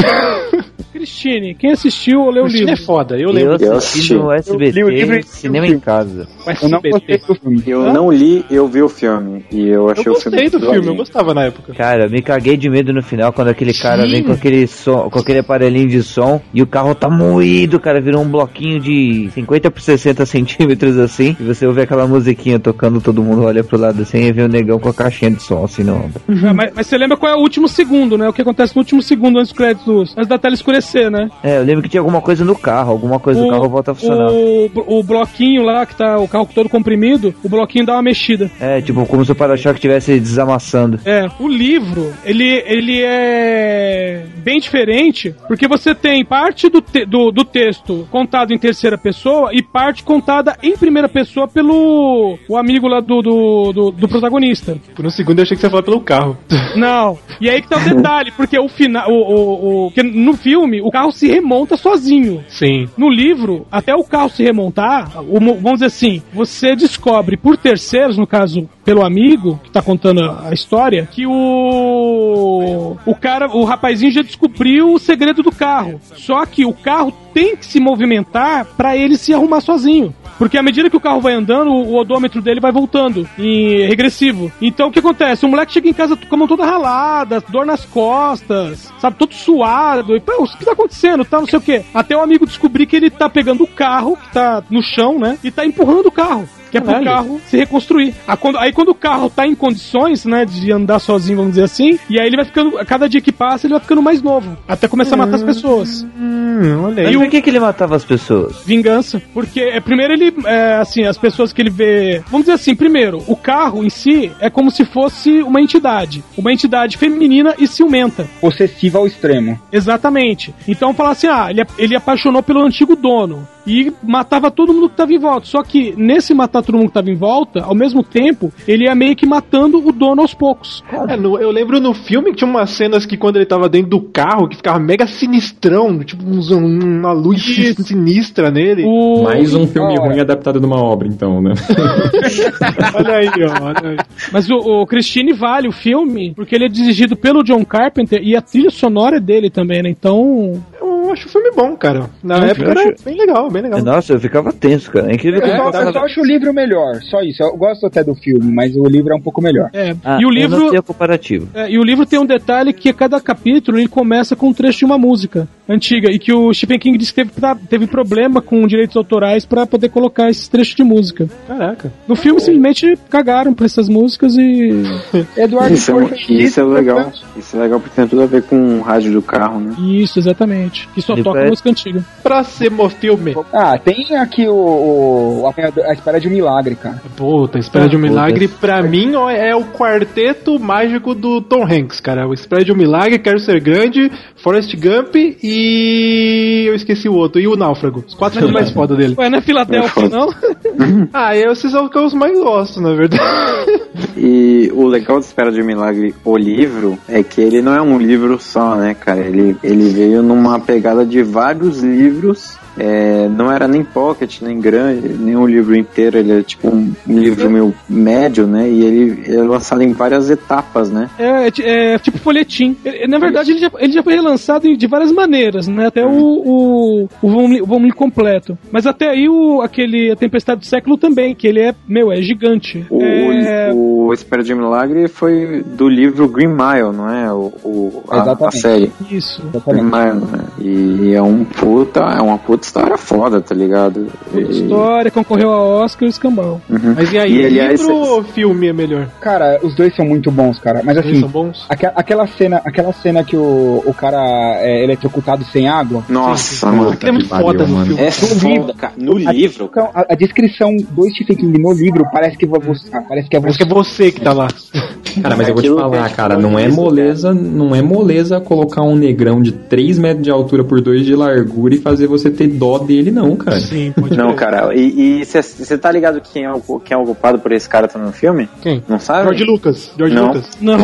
Cristine, quem assistiu ou leu o filme livro? é foda, eu Eu lembro. assisti assisti. no SBT, li o livro cinema em casa. Eu não gostei do filme. Eu não li, eu vi o filme. E eu achei Eu o filme. gostei do filme, eu gostava na época. Cara, me caguei de medo no final quando aquele cara Sim. vem com aquele som, com aquele aparelhinho de som e o carro tá moído, cara, virou um bloquinho de 50 por 60 centímetros assim, e você ouve aquela musiquinha tocando, todo mundo olha pro lado assim e vê o negão com a caixinha de som assim no ombro. Ah, mas, mas você lembra qual é o último segundo, né? O que acontece no último segundo antes dos créditos, antes da tela escurecer, né? É, eu lembro que tinha alguma coisa no carro, alguma coisa do carro volta a funcionar. O, o bloquinho lá, que tá o carro todo comprimido, o bloquinho dá uma mexida. É, tipo, como se o para-choque estivesse desamassando. É, o livro, ele, ele é bem diferente, porque você tem parte do, te- do, do texto contado em terceira pessoa e parte contada em primeira pessoa pelo o amigo lá do, do, do, do protagonista. Por um segundo eu achei que você ia falar pelo carro. Não. E aí que tá o detalhe, porque o final. O, o, o, que no filme, o carro se remonta sozinho. Sim. No livro, até o carro se remontar, o mo- vamos dizer assim, você descobre por terceiros, no caso, pelo amigo que tá contando a história, que o. O cara, o rapazinho já descobriu o segredo do carro. Só que o carro tem que se movimentar pra ele se arrumar sozinho. Porque à medida que o carro vai andando, o o odômetro dele vai voltando em regressivo. Então o que acontece? O moleque chega em casa com a mão toda ralada, dor nas costas, sabe, todo suado. E, pô, o que tá acontecendo? Tá, não sei o quê. Até o amigo descobrir que ele tá pegando o carro, que tá no chão, né? E tá empurrando o carro. Que é pro Caralho. carro se reconstruir. Ah, quando- Aí quando o carro tá em condições, né, de andar sozinho, vamos dizer assim, e aí ele vai ficando, a cada dia que passa, ele vai ficando mais novo. Até começar a matar as pessoas. Hum, olha Mas aí. por que, que ele matava as pessoas? Vingança. Porque, é, primeiro, ele, é, assim, as pessoas que ele vê. Vamos dizer assim, primeiro, o carro em si é como se fosse uma entidade. Uma entidade feminina e ciumenta. Possessiva ao extremo. Exatamente. Então falar assim, ah, ele, ele apaixonou pelo antigo dono. E matava todo mundo que tava em volta. Só que nesse matar todo mundo que tava em volta, ao mesmo tempo, ele ia meio que matando o dono aos poucos. É, no- eu lembro no filme que tinha umas cenas que quando ele tava dentro do carro, que ficava mega sinistrão, tipo uma luz Isso. sinistra nele. O... Mais um filme ruim adaptado de uma obra, então, né? <laughs> Olha aí, ó. Olha aí. Mas o, o Christine vale o filme, porque ele é dirigido pelo John Carpenter e a trilha sonora é dele também, né? Então. Eu acho o filme bom, cara. Na Eu época acho- era bem legal, bem legal. Nossa, eu ficava tenso, cara. É incrível que Eu eu só, eu só acho o livro melhor, só isso. Eu gosto até do filme, mas o livro é um pouco melhor. É. Ah, e o eu livro. não sei o comparativo. É, e o livro tem um detalhe que cada capítulo ele começa com um trecho de uma música antiga e que o Stephen King disse que teve, pra- teve problema com direitos autorais pra poder colocar esses trechos de música. Caraca. No filme simplesmente cagaram pra essas músicas e <laughs> Eduardo Isso é, isso é legal. Isso é legal porque tem tudo a ver com o rádio do carro, né? isso exatamente, que só Ele toca parece- música antiga. Próximo filme. Ah, tem aqui o, o- a, a espera de um milagre, cara. Puta, Espera de um Puta. Milagre, pra mim, ó, é o quarteto mágico do Tom Hanks, cara. O Espera de um Milagre, Quero Ser Grande, Forrest Gump e. Eu esqueci o outro, e o Náufrago. Os quatro filmes mais <laughs> foda dele. Ué, não é Filadélfia, É não? <laughs> Ah, esses são os que eu mais gosto, na verdade. <laughs> E o legal de Espera de um Milagre, o livro, é que ele não é um livro só, né, cara? Ele, ele veio numa pegada pegada de vários livros. é, não era nem pocket, nem grande, nem um livro inteiro, ele é tipo um, um livro meio médio, né? E ele é lançado em várias etapas, né? É, é é tipo folhetim. Ele- na verdade, ele já, ele já foi relançado de várias maneiras, né? Até o, o, o, volume, o volume completo. Mas até aí o, aquele A Tempestade do Século também, que ele é, meu, é gigante. O, É, o Espera de Milagre foi do livro Green Mile, não é? O, o- a, a série. Isso. Green Mile, né? E é um puta, é uma puta história foda, tá ligado? E- História, concorreu a Oscar e escambau. Uhum. Mas e aí, E, aliás, livro ou filme é melhor? Cara, os dois são muito bons, cara. Mas Os dois assim, são bons? aque- aquela cena, aquela cena que o, o cara é eletrocutado sem água. Nossa, mano. Aquilo é muito pariu, foda no mano. filme. É foda, cara. No A livro, descrição- a, a descrição do Stephen King no livro parece que, você, parece que é Parece você. que é você que tá lá. <laughs> Cara, mas eu vou te falar, é cara, não é moleza, não é moleza colocar um negrão de 3 metros de altura por 2 de largura e fazer você ter dó dele, não, cara. Sim, pode Não, crer. cara, e você tá ligado quem é, o, quem é o culpado por esse cara tá no filme? Quem? Não sabe? George Lucas. George Não. Lucas. Não,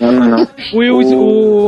Não, não, não. <laughs> o, Will-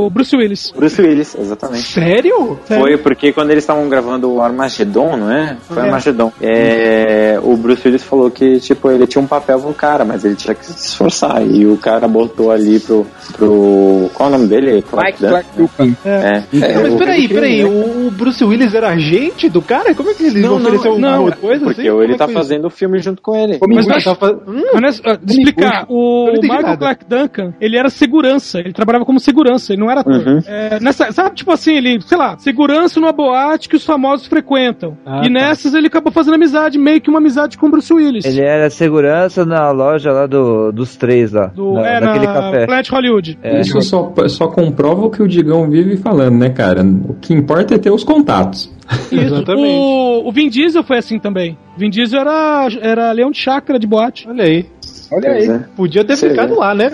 o Bruce Willis. Bruce Willis, exatamente. Sério? Foi porque quando eles estavam gravando o Armagedon, não é? Foi É. Armagedon. É, o Bruce Willis falou que, tipo, ele tinha um papel pro cara, mas ele tinha que se esforçar. E o cara botou ali pro. pro qual é o nome dele? Mike Clark né? Duncan. É. É, mas o- peraí, peraí, o Bruce Willis era agente do cara? Como é que ele Não, não, ofereceu não, alguma coisa Porque assim? Como ele é tá fazendo o filme junto com ele. Mas Mas tá fa- Hum, Mas, é- de explicar, o Michael nada. Clark Duncan, ele era segurança, ele trabalhava como segurança, ele não era ator. Uhum. É, nessa, sabe, tipo assim, ele, sei lá, segurança numa boate que os famosos frequentam. Ah, e tá. nessas ele acabou fazendo amizade, meio que uma amizade com o Bruce Willis. Ele era segurança na loja lá do, dos três lá. do, na, é, naquele na café. Planet Hollywood. É. Isso só, só comprova o que o Digão vive falando, né, cara? O que importa é ter os contatos. Isso. Exatamente. O, o Vin Diesel foi assim também. Vin Diesel era, era leão de chácara de boate. Olha aí. Olha Pois aí. é. Podia ter Você ficado vê. lá, né?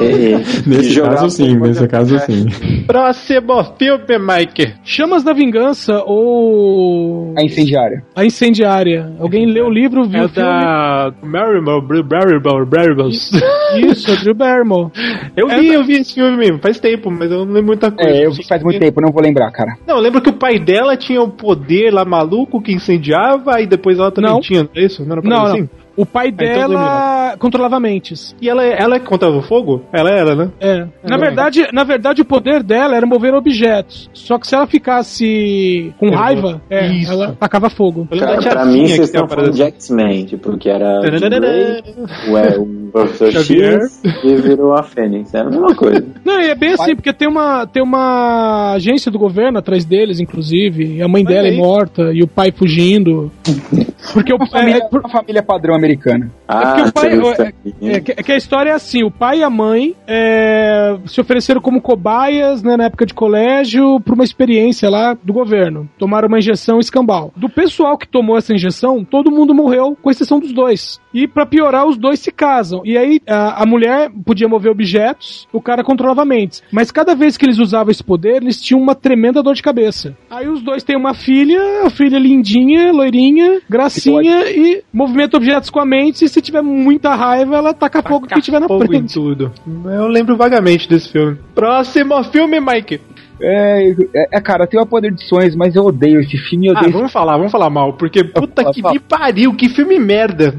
E- <laughs> Nesse caso um sim, nesse caso sim. <laughs> Próximo filme, Mike. Chamas da Vingança ou A incendiária. A Incendiária. Alguém leu o livro, viu É o filme? da Maribel, Maribel, Maribel. Isso, é Drew Barrymore. <laughs> Eu vi, eu vi esse filme faz tempo, mas eu não lembro muita coisa. É, eu vi faz muito tempo, não vou lembrar, cara. Não, eu lembro que o pai dela tinha o poder lá maluco que incendiava e depois ela também Não. tinha, não é isso? Não Não, coisa não. O pai então dela controlava mentes. E ela, ela é contra o fogo? Ela era, né? É. Na verdade, na verdade, o poder dela era mover objetos. Só que se ela ficasse com raiva, é, Isso. ela tacava fogo. Cara, pra mim, vocês estão falando de. X-Men, tipo, que era. Grey, o, é, Professor Xavier. X e virou a Fênix. É a mesma coisa. Não, e é bem assim, porque tem uma, tem uma agência do governo atrás deles, inclusive, e a mãe dela é morta, e o pai fugindo. <laughs> Porque o Uma <laughs> pai. família, uma família padrão americana. Ah, porque o pai- é-. É, que, é que a história é assim: o pai e a mãe é, se ofereceram como cobaias né, na época de colégio para uma experiência lá do governo. Tomaram uma injeção escambau. Do pessoal que tomou essa injeção, todo mundo morreu, com exceção dos dois. E para piorar, os dois se casam. E aí a, a mulher podia mover objetos, o cara controlava mentes. Mas cada vez que eles usavam esse poder, eles tinham uma tremenda dor de cabeça. Aí os dois têm uma filha, a filha lindinha, loirinha, gracinha e movimenta objetos com a mente. E se tiver muita raiva, ela taca fogo que tiver na Fogo em frente. tudo. Eu lembro vagamente desse filme. Próximo filme, Mike. É, é, é, cara, tem o poder de sonhos, mas eu odeio esse filme. Eu Ah, odeio vamos falar, vamos falar mal, porque puta fala, que fala. me pariu, que filme merda.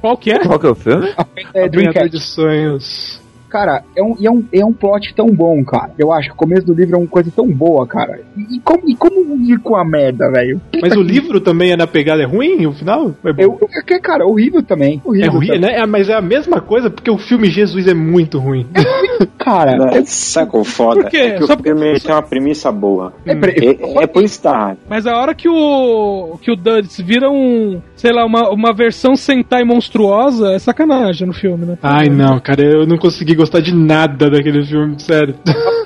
Qual que é? Qual que é o filme? é, Dreamcast. de sonhos. Cara, é um, e é, um, é um plot tão bom, cara. Eu acho que o começo do livro é uma coisa tão boa, cara. E, e como, e como ficou a merda, velho? Mas o que- livro também é na pegada é ruim, o final? É bom. Eu, eu, que, cara, horrível também. É Horrível, ruim, também. né? É, mas é a mesma coisa, porque o filme Jesus é muito ruim. Cara, Né? Sacou foda? Por quê? É que Só o filme tem uma premissa boa. é, pre- É, é por tá. Mas a hora que o que o Duds vira um, sei lá, uma, uma versão Sentai monstruosa, é sacanagem no filme, né? Ai, não, cara, eu não consegui gostar de nada daquele filme, sério.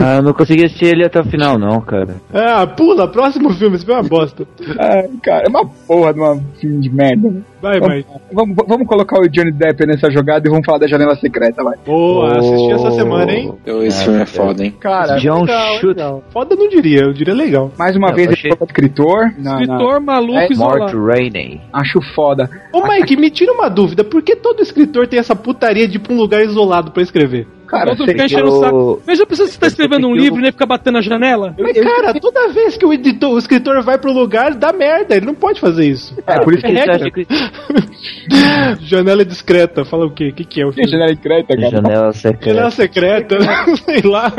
Ah, eu não consegui assistir ele até o final, não, cara. Ah, pula, próximo filme, esse filme é uma bosta. Ai, cara, é uma porra de uma filme de merda. Vai, Vamos, Mike. vamos, vamos colocar o Johnny Depp nessa jogada e vamos falar da janela secreta, vai. Boa, assisti essa semana, hein? Esse filme é foda, hein? Cara, John Legal, Chute. legal. Foda eu não diria, eu diria legal. mais uma Não, vez eu ele achei- escritor. Na- Escritor maluco É, isolado. Rainey. acho foda. Ô Mike, me tira uma dúvida, por que todo escritor tem essa putaria de ir pra um lugar isolado pra escrever? Cara, você- fica enchendo o saco. Veja, precisa você tá escrevendo um livro e nem fica batendo na janela? Mas, cara, toda vez que o editor, o escritor vai pro lugar, dá merda. Ele não pode fazer isso. É, por isso que É regra. acha que- <laughs> Janela discreta, fala o quê? O que, que é o filme? Janela discreta, cara. Janela secreta. Janela secreta, <laughs> sei lá.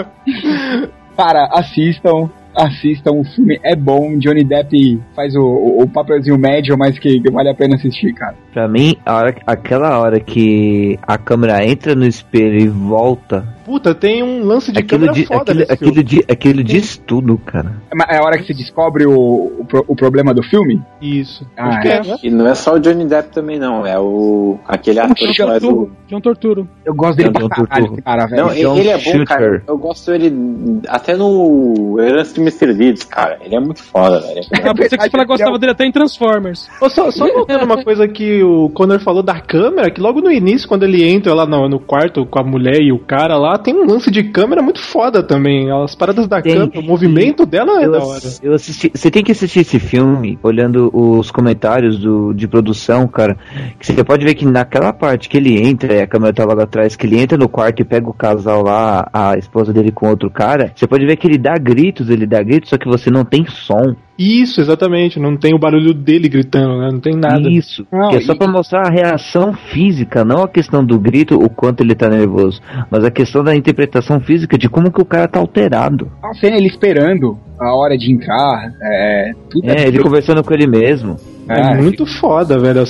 Cara, assistam. Assistam, o filme é bom. Johnny Depp faz o, o, papelzinho médio, mas que, vale a pena assistir, cara. Pra mim, hora, aquela hora que a câmera entra no espelho e volta. Puta, tem um lance de Aquilo, câmera di- foda aquilo, nesse aquilo, filme. di- aquilo diz tudo, cara. É a hora que você descobre o, o, o problema do filme? Isso. Ah, Acho que é. é. E não é só o Johnny Depp também, não. É o. aquele ator que faz o. John Torturo. Eu gosto dele John pra caralho, cara, velho. Não, John ele é bom, cara. Shooter. Eu gosto dele até no Herança de Mr. Deeds, cara. Ele é muito foda, velho. Ah, pensei que você falou que gostava dele até em Transformers. Ô, só, só notando uma coisa que o Connor falou da câmera, que logo no início, quando ele entra lá no, no quarto com a mulher e o cara lá, tem um lance de câmera muito foda também. As paradas da Tem. câmera, o movimento dela é Eu, da hora. eu assisti. Você tem que assistir esse filme olhando os comentários do, de produção, cara. Que você pode ver que naquela parte que ele entra, e a câmera tá logo atrás, que ele entra no quarto e pega o casal lá, a esposa dele com outro cara, você pode ver que ele dá gritos, ele dá gritos, só que você não tem som. Isso, exatamente. Não tem o barulho dele gritando, né? Não tem nada. Isso. Não, que é só e- pra mostrar a reação física, não a questão do grito, o quanto ele tá nervoso, mas a questão da interpretação física de como que o cara tá alterado. A cena ele esperando a hora de entrar, é. Tudo É, ele conversando com ele mesmo. É, É. muito foda, velho.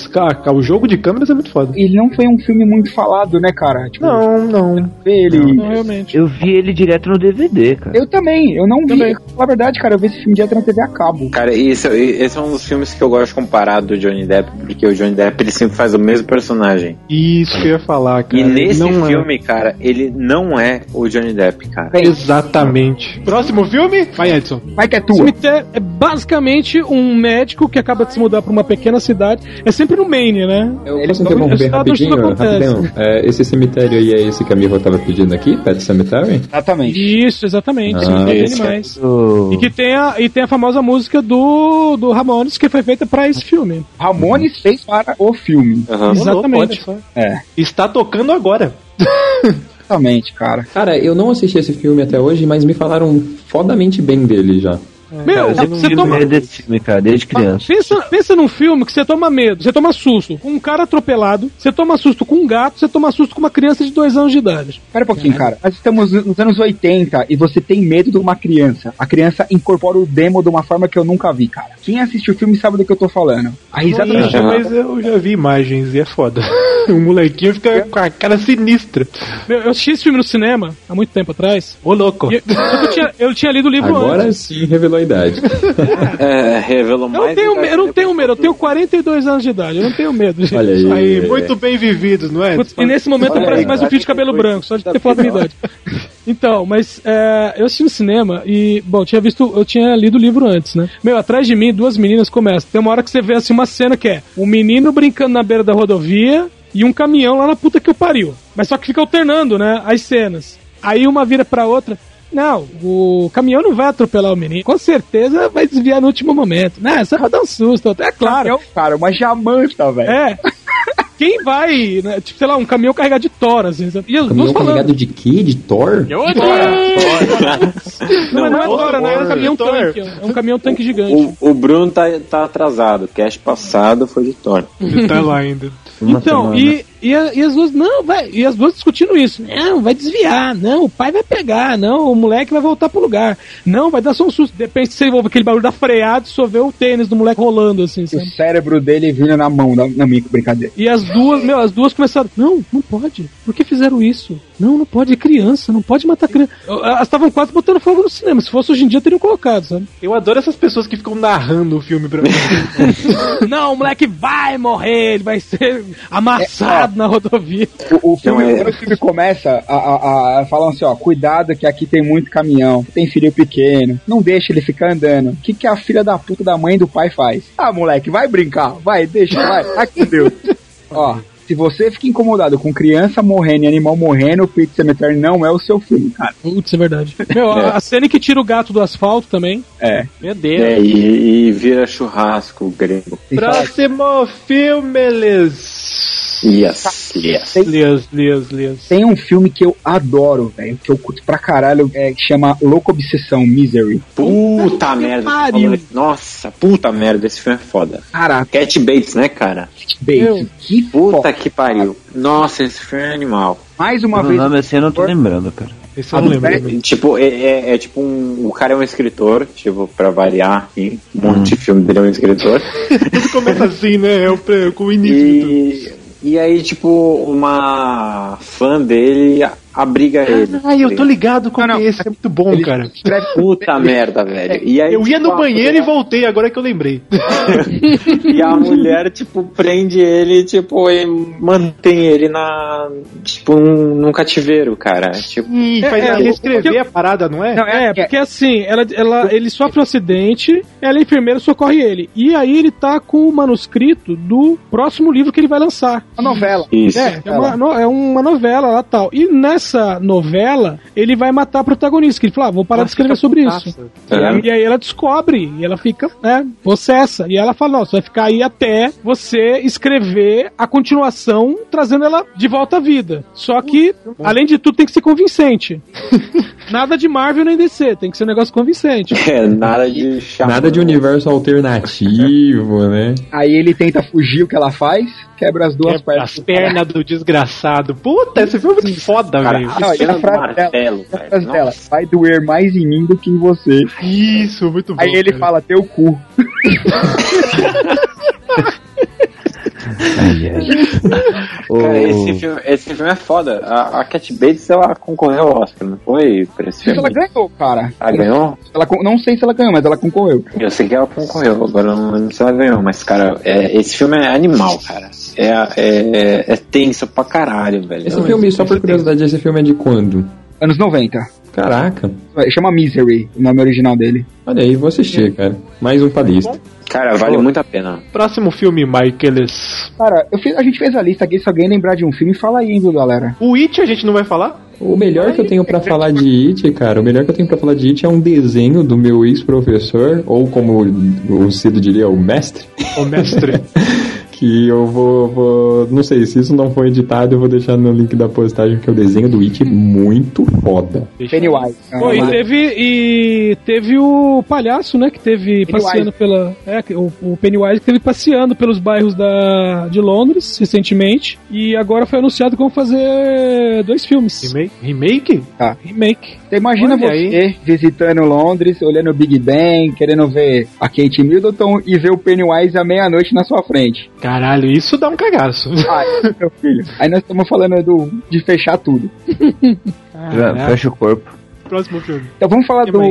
O jogo de câmeras é muito foda. Ele não foi um filme muito falado, né, cara? Tipo, Não, não. ele. Não, realmente. Eu vi ele direto no DVD, cara. Eu também, eu não vi. Na verdade, cara, eu vi esse filme direto na TV a cabo. Cara, esse, esse é um dos filmes que eu gosto de comparar do Johnny Depp, porque o Johnny Depp ele sempre faz o mesmo personagem. Isso que eu ia falar, cara. E nesse Não é. filme, cara, ele não é o Johnny Depp, cara. Exatamente. Próximo filme? Vai, Edson. Vai que é tua. É basicamente um médico que acaba de se mudar pra uma pequena cidade. É sempre no Maine, né? Eu posso interromper rapidinho? rapidinho? É, esse cemitério aí é esse que a Miho tava pedindo aqui? Pet Cemetery? Exatamente. Isso, exatamente. Ah, esse é animais. O- E que tem a, e tem a famosa música do, do Ramones que foi feita pra esse filme. Ramones fez para o filme. Aham. Exatamente. Pode. É, Está tocando agora. exatamente, cara. Cara, eu não assisti esse filme até hoje, mas me falaram fodamente bem dele já. Meu, Cara, eu você não toma. medo desse filme, cara, desde criança. Pensa, pensa num filme que você toma medo, você toma susto com um cara atropelado, você toma susto com um gato, você toma susto com uma criança de dois anos de idade. Pera um pouquinho, cara. Nós estamos nos anos 80 e você tem medo de uma criança. A criança incorpora o demo de uma forma que eu nunca vi, cara. Quem assistiu o filme sabe do que eu tô falando. A risada Ih, do mas eu já vi imagens e é foda. <laughs> o molequinho fica com a cara sinistra. Meu, eu assisti esse filme no cinema há muito tempo atrás. Ô, louco. E eu, eu tinha, eu tinha lido o livro Agora antes. sim revelou a idade. <laughs> É, revelou Eu não, mais. tenho, me- eu não depois tenho do medo, eu tenho futuro. 42 anos de idade, eu não tenho medo. gente. Olha aí. Aí, muito bem vividos, não é? E nesse momento Olha eu pareço aí, mais um fio de cabelo branco, só de ter falado minha idade. Então, mas é, eu assisti no cinema e, bom, eu tinha visto, eu tinha lido o livro antes, né? Meu, atrás de mim, duas meninas começam. Tem uma hora que você vê assim uma cena que é um menino brincando na beira da rodovia e um caminhão lá na puta que o pariu. Mas só que fica alternando, né? As cenas. Aí uma vira pra outra. Não, o caminhão não vai atropelar o menino. Com certeza vai desviar no último momento. Não, você vai dar um susto. É claro. Caminhão, cara, uma jamanta, velho. É. <laughs> Quem vai, né, tipo, sei lá, um caminhão carregado de tora, assim? E as Caminhão carregado de quê? De Thor? Não, mas não, é tora, né? É um caminhão Thor. tanque. É um caminhão tanque gigante. O, o Bruno tá, tá atrasado. O cast passado foi de Thor. Ele tá lá ainda. Uma Então, semana. e, e, a- e as duas, não, vai, e as duas discutindo isso. Não, vai desviar, não, o pai vai pegar, não, o moleque vai voltar pro lugar. Não, vai dar só um susto. Depende se você ouve aquele barulho da freada e só vê o tênis do moleque rolando, assim, O sabe? cérebro dele vindo na mão, na, na minha brincadeira. E as duas, meu, as duas começaram. Não, não pode. Por que fizeram isso? Não, não pode, é criança, não pode matar criança. Elas estavam quase botando fogo no cinema. Se fosse hoje em dia, teriam colocado, sabe? Eu adoro essas pessoas que ficam narrando o filme pra mim. <laughs> não, o moleque vai morrer, ele vai ser amassado na rodovia. O, o filme, é- o filme começa, a, a, a, falam assim, ó, cuidado que aqui tem muito caminhão, tem filho pequeno, não deixa ele ficar andando. O que, que a filha da puta da mãe e do pai faz? Ah, moleque, vai brincar, vai, deixa, vai, aqui Deus. Ó, se você fica incomodado com criança morrendo e animal morrendo, o Pit Cemetery não é o seu filme, cara. Putz, é verdade. <laughs> Meu, a- a cena que tira o gato do asfalto também. É. Meu Deus. É, e, e vira churrasco grego. Próximo filme, Yes, yes. Lias, Lias, Lias. Tem um filme que eu adoro, velho, que eu curto pra caralho, é, que chama Louca Obsessão, Misery. Puta merda. você falou isso. Nossa, puta merda, esse filme é foda. Caraca. Cat Bates, né, cara? Bates. Que Puta que pariu. Nossa, esse filme é animal. Mais uma O vez. nome assim eu não tô lembrando, cara. Esse eu não lembro também. Tipo, é, é- é tipo um. O cara é um escritor, tipo, pra variar, assim, um monte de filme dele é um escritor. <laughs> Tudo começa assim, né? É o, com o início. E, e aí, tipo, uma fã dele abriga ele. Ai, eu tô ligado com esse, é muito bom, cara. Puta <laughs> merda, velho. E aí, Eu ia tipo, no a banheiro e mulher- <laughs> voltei, agora que eu lembrei. E a mulher, tipo, prende ele, tipo, e mantém ele na. Tipo, num, num cativeiro, cara. Tipo. E faz É, ele é, escrever porque- a parada, não é? Não, é, porque assim, ela, ela, ele sofre um acidente, ela, a enfermeira, socorre ele. E aí ele tá com o manuscrito do próximo livro que ele vai lançar. Uma novela. Isso. É, é uma, é uma novela lá tal. E nessa novela, ele vai matar a protagonista. Que ele fala, ah, vou parar de escrever sobre isso. Tá E aí, e ela descobre, e ela fica, né, possessa. E ela fala, você vai ficar aí até você escrever a continuação, trazendo ela de volta à vida. Só que, além de tudo, tem que ser convincente. <laughs> Nada de Marvel nem DC, tem que ser um negócio convincente. <laughs> É, nada de chato. Nada de universo alternativo, né? Aí ele tenta fugir, o que ela faz? Quebra as duas Quebra pernas. as pernas do desgraçado. Puta, esse filme é muito foda, Cara, velho. Não, e a do frase dela, martelo, velho. dela, Nossa. vai doer mais em mim do que em você. Isso, muito bom. Aí ele cara. fala, teu cu. <laughs> Ai, ai. Cara, <laughs> esse filme, esse filme é foda. A, a Cat Bates, ela concorreu ao Oscar, não foi? Pra esse filme? Ela ganhou, cara. Ela ganhou? Ela, não sei se ela ganhou, mas ela concorreu. Eu sei que ela concorreu, agora não lembro se ela ganhou, mas, cara, é, esse filme é animal, cara. É, é, é tenso pra caralho, velho. Esse filme, só por curiosidade, esse filme é de quando? Anos 90. Caraca. Chama Misery, o nome original dele. Olha aí, vou assistir, cara. Mais um pra lista. Cara, vale muito a pena. Próximo filme, Michaelis. Cara, eu fiz- a gente fez a lista aqui, se alguém lembrar de um filme, fala aí, viu, galera? O It a gente não vai falar? O melhor que eu tenho pra falar de It, cara, o melhor que eu tenho pra falar de It é um desenho do meu ex-professor, ou como o Cido diria, o mestre. O mestre. <laughs> que eu vou, vou- Não sei, se isso não for editado, eu vou deixar no link da postagem, que é o desenho do It muito foda. Pennywise. Pô, e teve, e teve o palhaço, né, que teve Pennywise. passeando pela. É, o, o Pennywise que teve passeando pelos bairros da, de Londres recentemente. E agora foi anunciado que vão fazer dois filmes. Remake? Remake? Tá. Remake. Imagina Olha você visitando Londres, olhando o Big Ben, querendo ver a Kate Middleton e ver o Pennywise à meia-noite na sua frente. Caralho, isso dá um cagaço. Ai, meu filho. Aí nós estamos falando do, de fechar tudo. Caraca. fecha o corpo. Próximo filme. Então vamos falar Que do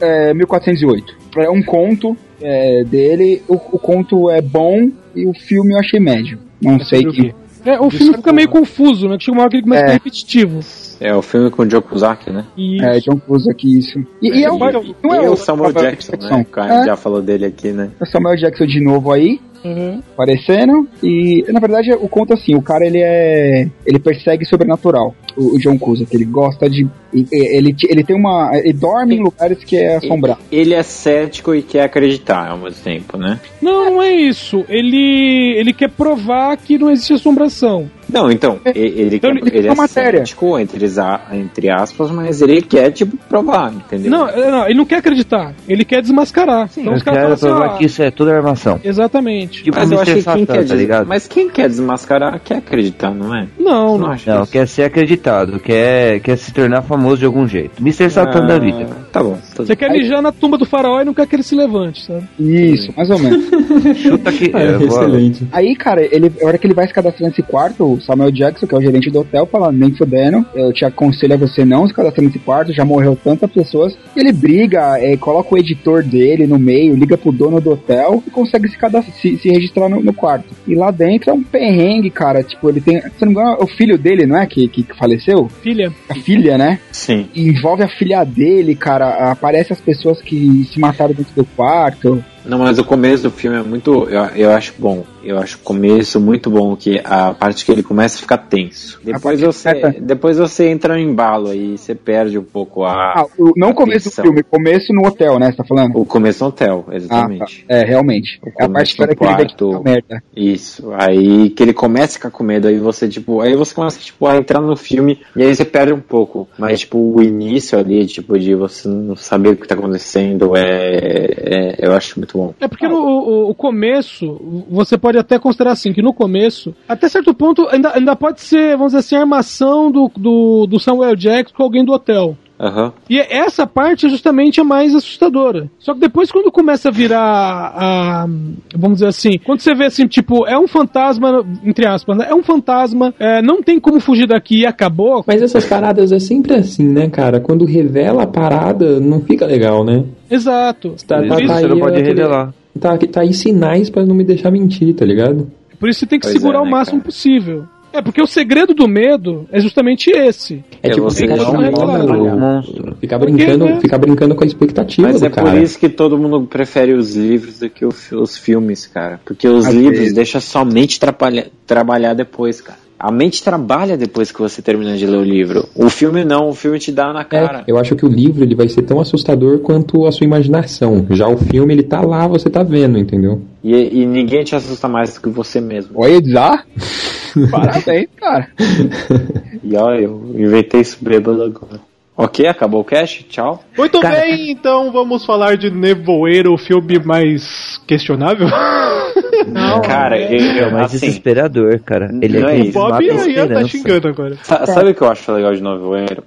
é, 1408. É um conto é, dele. O, o conto é bom e o filme eu achei médio. Não sei sobre o que. quê? É, o filme fica meio confuso, né? que Chega uma hora que ele começa a É. repetitivo. É o filme com o Joe Cusack, né? E É, John aqui, isso. E, e é, o- não é e o o Samuel Jackson, né? O cara É. já falou dele aqui, né? o Samuel Jackson de novo aí. Uhum. aparecendo e na verdade o conto assim o cara ele é ele persegue sobrenatural o, o John Cusack ele gosta de ele, ele tem uma ele dorme em lugares que é assombrado Ele é cético e quer acreditar ao mesmo tempo, né? Não, não é isso. Ele, ele quer provar que não existe assombração. Não, então, ele, Então, quer, ele ele é matéria. cético, entre, entre aspas, mas ele quer, tipo, provar, entendeu? Não, é, não, ele não quer acreditar. Ele quer desmascarar. então os caras quero falam provar assim, que isso é tudo armação. Exatamente. Tipo mas eu acho que quem Satan, quer, tá des- ligado? Mas quem quer desmascarar quer acreditar, não é? Não, não. não. acho Não, isso. quer ser acreditado, quer, quer se tornar famoso de algum jeito. Mr. Satan Ah, da vida. Tá bom. tudo Você quer mijar na tumba do faraó e não quer que ele se levante, sabe? isso mais ou menos <laughs> Chuta que. É, vou- excelente. aí cara ele a hora que ele vai se cadastrar nesse quarto o Samuel Jackson que é o gerente do hotel fala nem fudendo eu te aconselho a você não se cadastrar nesse quarto já morreu tantas pessoas ele briga é, coloca o editor dele no meio liga pro dono do hotel e consegue se cadastrar se, se registrar no, no quarto e lá dentro é um perrengue cara tipo ele tem se não me engano é o filho dele não é que, que que faleceu Filha. a filha né Sim. E envolve a filha dele, cara. Aparece as pessoas que se mataram dentro do quarto. Não, mas o começo do filme é muito. Eu, eu acho bom. Eu acho o começo muito bom, que a parte que ele começa a ficar tenso. Depois você, depois você entra no embalo aí, você perde um pouco a. Ah, o- não a o começo tensão. do filme, começo no hotel, né? Você tá falando? O começo no hotel, exatamente. Ah, tá. É, realmente. É a parte que era que ele quarto. tá merda. Isso. Aí que ele começa a ficar com medo, aí você, tipo, aí você começa, tipo, a entrar no filme e aí você perde um pouco. Mas, tipo, o início ali, tipo, de você não saber o que tá acontecendo, é, é- eu acho muito bom. É porque no o, o começo, você pode até considerar assim, que no começo, até certo ponto, ainda, ainda pode ser, vamos dizer assim, a armação do, do, do Samuel Jackson com alguém do hotel. Aham. E essa parte é justamente a mais assustadora. Só que depois, quando começa a virar a. Vamos dizer assim, quando você vê assim, tipo, é um fantasma, entre aspas, né? É um fantasma, é, não tem como fugir daqui e acabou. Mas essas paradas é sempre assim, né, cara? Quando revela a parada, não fica legal, né? Exato. Tá, Por isso tá, tá você aí não pode aquele- revelar. Tá, tá aí sinais pra não me deixar mentir, tá ligado? Por isso você tem que Pois segurar é, o né, máximo possível. É, porque o segredo do medo é justamente esse. É tipo, você ficar brincando, monstro. ficar brincando, Porque, né? ficar brincando com a expectativa Mas do é cara. por isso que todo mundo prefere os livros do que os filmes, cara. Porque os Às livros vezes. deixam sua mente trabalha- trabalhar depois, cara. A mente trabalha depois que você termina de ler o livro. O filme não, o filme te dá na cara. É, eu acho que o livro ele vai ser tão assustador quanto a sua imaginação. Já o filme ele tá lá, você tá vendo, entendeu? E, e ninguém te assusta mais do que você mesmo. Olha, Zá. <laughs> Parabéns, cara. E olha, eu inventei isso bêbado agora. Ok, acabou o cast? Tchau. Muito bem, então vamos falar de Nevoeiro, o filme mais questionável. Não, Cara, é- eu, É mais assim, desesperador, cara. Ele não é é o Bob aí tá xingando agora. Sa- Sabe o que eu acho legal de Nevoeiro?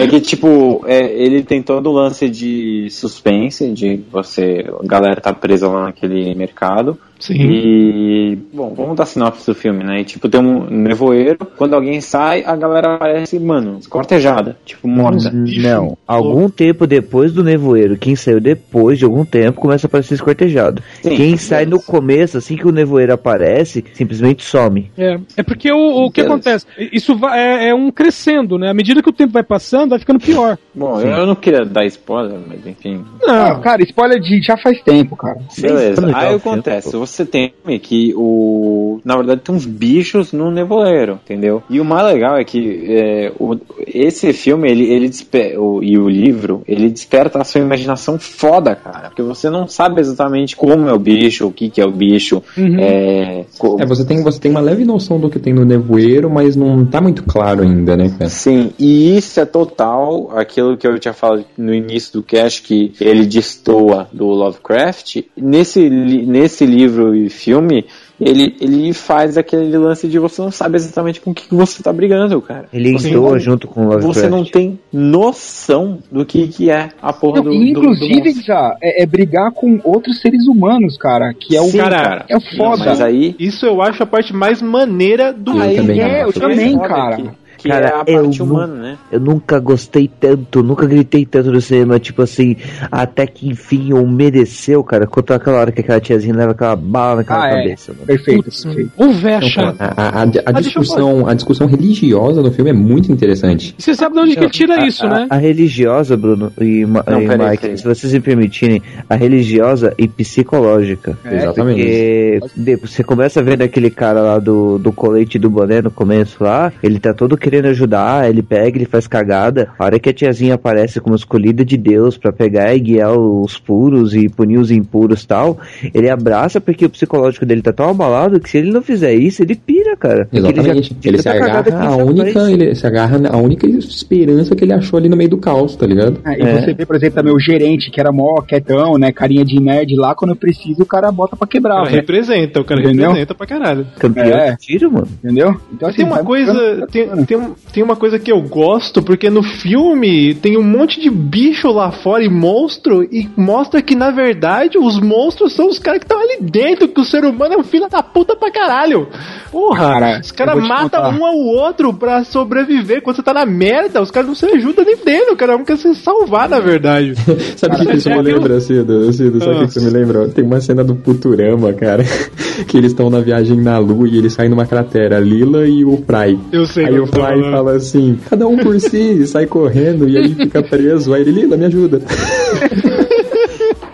É que, tipo, é, ele tem todo o lance de suspense, de você. A galera tá presa lá naquele mercado. Sim. E. Bom, vamos dar sinopse do filme, né? E, tipo, tem um nevoeiro. Quando alguém sai, a galera aparece, mano, escortejada. Tipo, morta. Não, algum tempo depois do nevoeiro, quem saiu depois de algum tempo começa a aparecer escortejado. Sim, quem sai no começo, assim que o nevoeiro aparece, simplesmente some. É, é porque o, o que acontece? Isso vai- é, é um crescendo, né? À medida que o tempo vai passando, vai ficando pior. Bom, eu, eu não queria dar spoiler, mas enfim. Ah, Não, cara, spoiler de já faz tempo, cara. Beleza. Aí o acontece, você tem que o. Na verdade tem uns bichos no nevoeiro, entendeu? E o mais legal é que é, o- esse filme, ele, ele despe- o, e o livro, ele desperta a sua imaginação foda, cara. Porque você não sabe exatamente como é o bicho, o que, que é o bicho. É, co- É, você tem, você tem uma leve noção do que tem no nevoeiro, mas não tá muito claro ainda, né, cara? Sim, e isso é total aquilo que eu tinha falado no início do cast, que ele destoa do Lovecraft. Nesse, li- nesse livro e filme, ele, ele faz aquele lance de você não sabe exatamente com o que que você tá brigando, cara. Ele Você entrou não- junto com o Lovecraft. Você não tem noção do que, que é a porra do, Não, do, e, inclusive, do já, é, é brigar com outros seres humanos, cara. Que é o Sim, cara. É foda. Mas aí, Isso eu acho a parte mais maneira do Eu aí também é, eu também, cara. Que, que Cara, é a eu parte humana, né? Eu nunca gostei tanto, nunca gritei tanto no cinema, tipo assim, até que enfim eu mereceu, cara, quanto aquela hora que aquela tiazinha leva aquela bala naquela Ah, é. cabeça, mano. Perfeito, putz, perfeito. o véio Então, a, a- a- a discussão, a discussão religiosa no filme é muito interessante. Você sabe de onde que ele tira isso, a, né? A religiosa, Bruno e, Ma- Não, e peraí, Mike, peraí. se vocês me permitirem, a religiosa e psicológica. É, Exatamente. Porque você começa vendo aquele cara lá do, do colete do boné no começo lá, ele tá todo querendo ajudar, ele pega, ele faz cagada. A hora que a tiazinha aparece como escolhida de Deus pra pegar e guiar os puros e punir os impuros e tal, ele abraça porque o psicológico dele tá tão abalado que se ele não fizer isso, ele pira, cara. Exatamente. já- Ele se agarra a única, ele se agarra a única esperança que ele achou ali no meio do caos, tá ligado? É, e É. você vê, por exemplo, também o gerente, que era mó quietão, né? Carinha de nerd lá, quando precisa, o cara bota pra quebrar, cara velho. representa, o cara Entendeu? representa pra caralho. Campeão É. de tiro, mano. Entendeu? Então, assim, Tem uma coisa, tem, tem, um- tem uma coisa que eu gosto, porque no filme tem um monte de bicho lá fora e monstro, e mostra que na verdade os monstros são os caras que estão ali dentro, que o ser humano é um filho da puta pra caralho. Porra, Cara, os caras matam um ao outro pra sobreviver. Quando você tá na merda, os caras não se ajudam nem dele, cada um quer se salvar, na verdade. <laughs> Sabe o que, que isso me lembra, Cido? Cido, sabe o que que isso me lembra? Tem uma cena do Futurama, cara, <laughs> que eles estão na viagem na Lua e eles saem numa cratera, Lila e o Fry. Eu sei. Aí o Fly falando. fala assim, cada um por si, e sai correndo, e aí fica preso. Aí ele, Lila, me ajuda. <laughs>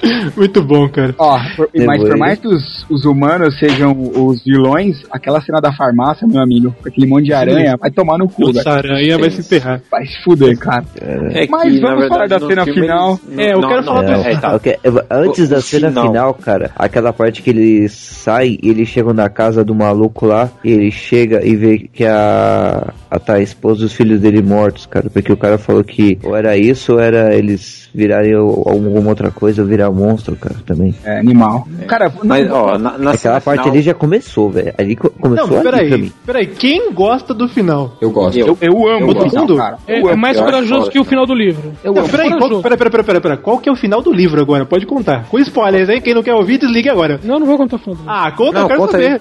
<laughs> Muito bom, cara. Ó, por- mas por mais que os, os humanos sejam os vilões, aquela cena da farmácia, meu amigo, com aquele monte de aranha, vai tomar no cu, Essa aranha vai se enterrar. Vai se fuder, cara. É Mas que, vamos falar da cena filme final. eles- É, eu não, quero não, falar é, do- é, tá. Antes O- da cena final. final. cara, aquela parte que eles saem e eles chegam na casa do maluco lá, e ele chega e vê que a, a tá, a esposa e os filhos dele mortos, cara, porque o cara falou que ou era isso ou era eles virarem alguma outra coisa ou virar monstro, cara, também. É, animal. Cara, não, Mas, ó, na, na Aquela parte final, ali já começou, velho. Ali co- começou Não, ali pra peraí, mim. peraí. Quem gosta do final? Eu gosto. eu, eu amo Eu o gosto. final, cara. É, Eu é mais eu corajoso que o final do livro. Eu Não, amo. peraí, qual, peraí, peraí, peraí, peraí. Qual que é o final do livro agora? Pode contar. Com spoilers, hein? Quem não quer ouvir, desligue agora. Não, não vou contar o final do livro. Ah, conta, Não, eu quero conta saber.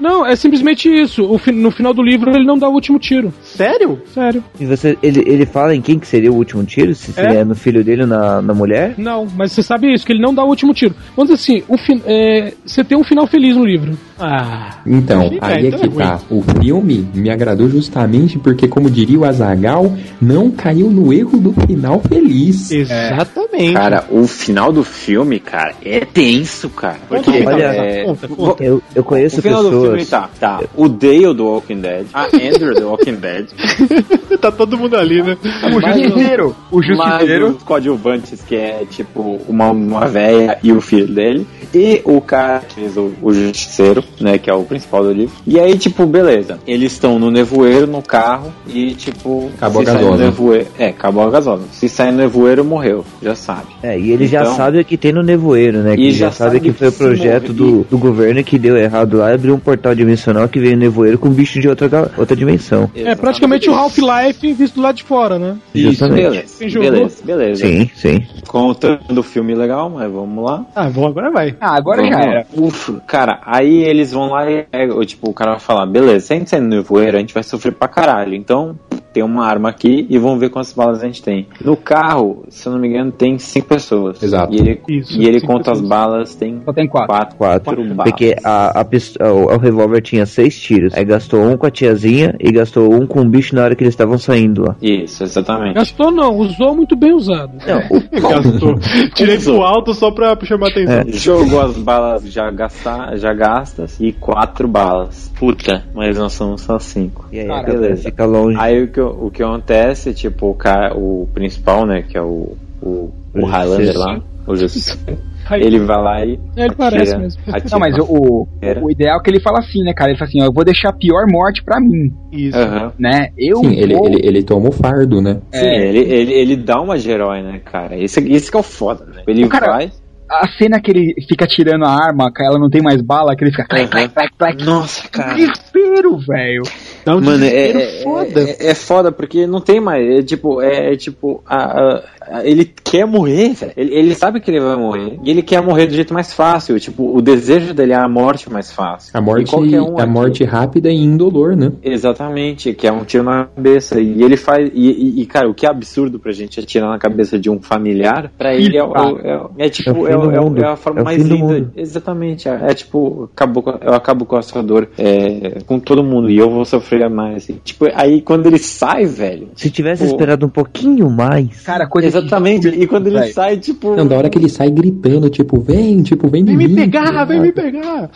Não, é simplesmente isso. O fi- no final do livro ele não dá o último tiro. Sério? Sério. E você, ele, ele fala em quem que seria o último tiro? Se É? seria no filho dele ou na, na mulher? Não, mas você sabe isso, que ele não dá o último tiro. Vamos dizer assim, o fin- é, você tem um final feliz no livro. Ah. Então, aí é então que é ruim. tá. O filme me agradou justamente porque, como diria o Azagal, não caiu no erro do final feliz. Exatamente. Cara, o final do filme, cara, é tenso, cara. Conta, Porque, conta, é, conta, conta. Eu, eu conheço o final do filme pessoas. tá, tá. O Dale do Walking Dead, a Andrew do Walking Dead, <laughs> tá todo mundo ali, né? O justiceiro. O justiceiro. os coadjuvantes, que é tipo uma, uma véia e o filho dele, e o cara que fez o, o justiceiro, né, que é o principal do livro. E aí, tipo, beleza, eles estão no nevoeiro, no carro, e tipo, Acabou se a gasosa. nevoeiro, é, acabou a gasosa. Se sair no nevoeiro, morreu, já sabe. É, e ele já Então- sabe o que tem no nevoeiro, né? Que E já, já sabe sabe que foi o projeto do, do governo que deu errado lá e abriu um portal dimensional que veio no nevoeiro com bicho de outra, outra dimensão. É praticamente o Half-Life visto do lado de fora, né? Justamente. Beleza, beleza, beleza. Sim, sim. Contando o filme legal, mas vamos lá. Ah, bom, agora vai. Ah, agora Vamos já era. Ufa, cara, aí eles vão lá e o tipo, o cara vai falar, beleza, se a gente sair no nevoeiro, a gente vai sofrer pra caralho. Então, tem uma arma aqui e vamos ver quantas balas a gente tem. No carro, se eu não me engano, tem cinco pessoas. Exato. E ele, Isso, e ele conta as pessoas. balas, tem Só tem quatro. quatro, Quatro. balas. Porque a, a, o, o revólver tinha seis tiros. Aí gastou um com a tiazinha e gastou um com o bicho na hora que eles estavam saindo lá. Isso, exatamente. Gastou não, usou muito bem usado. Não, <laughs> Gastou. Tirei pro alto só pra chamar atenção. É. Jogou as balas já, gastar, já gastas e quatro balas. Puta, mas nós somos só cinco. e aí beleza. fica longe. Aí o que, o que acontece, tipo, o cara, o principal, né, que é o, o, o Highlander lá, o Justiceiro, ele vai lá e É, ele parece mesmo. atira Não, mas o, o, ideal é que ele fala assim, né, cara? Ele fala assim, ó, eu vou deixar a pior morte pra mim, Isso. Aham. né? Eu Sim, ele, vou... ele, ele toma o fardo, né? Sim, ele, ele, ele dá uma de herói, né, cara? Esse, esse que é o foda, né? Ele O cara- vai. A cena que ele fica tirando a arma, que ela não tem mais bala, que ele fica... Clac, clac, clac, clac. Nossa, cara. Desespero, velho. Dá um Mano, é, é, foda. é, é foda porque não tem mais. É tipo, é, é tipo, a- a- ele quer morrer, velho. Ele, ele sabe que ele vai morrer. E ele quer morrer do jeito mais fácil. Tipo, o desejo dele é a morte mais fácil. A E morte, qualquer um a aqui- morte rápida e indolor, né? Exatamente, que é um tiro na cabeça. E ele faz. E, e- e, cara, o que é absurdo pra gente atirar na cabeça de um familiar, pra ele é, o- é, o- é tipo, É o é, o- é o- é a forma É o mais linda. mundo. Exatamente, é, é tipo, acabou, com- eu acabo com a sua dor é, com todo mundo e eu vou sofrer mais. E, tipo, aí quando ele sai, velho. Se tivesse Pô. esperado um pouquinho mais. Cara, coisa Exatamente, e quando ele sai, tipo. Não, da hora que ele sai gritando, tipo, vem, tipo, vem Vem em me mim, pegar, tá vem me pegar.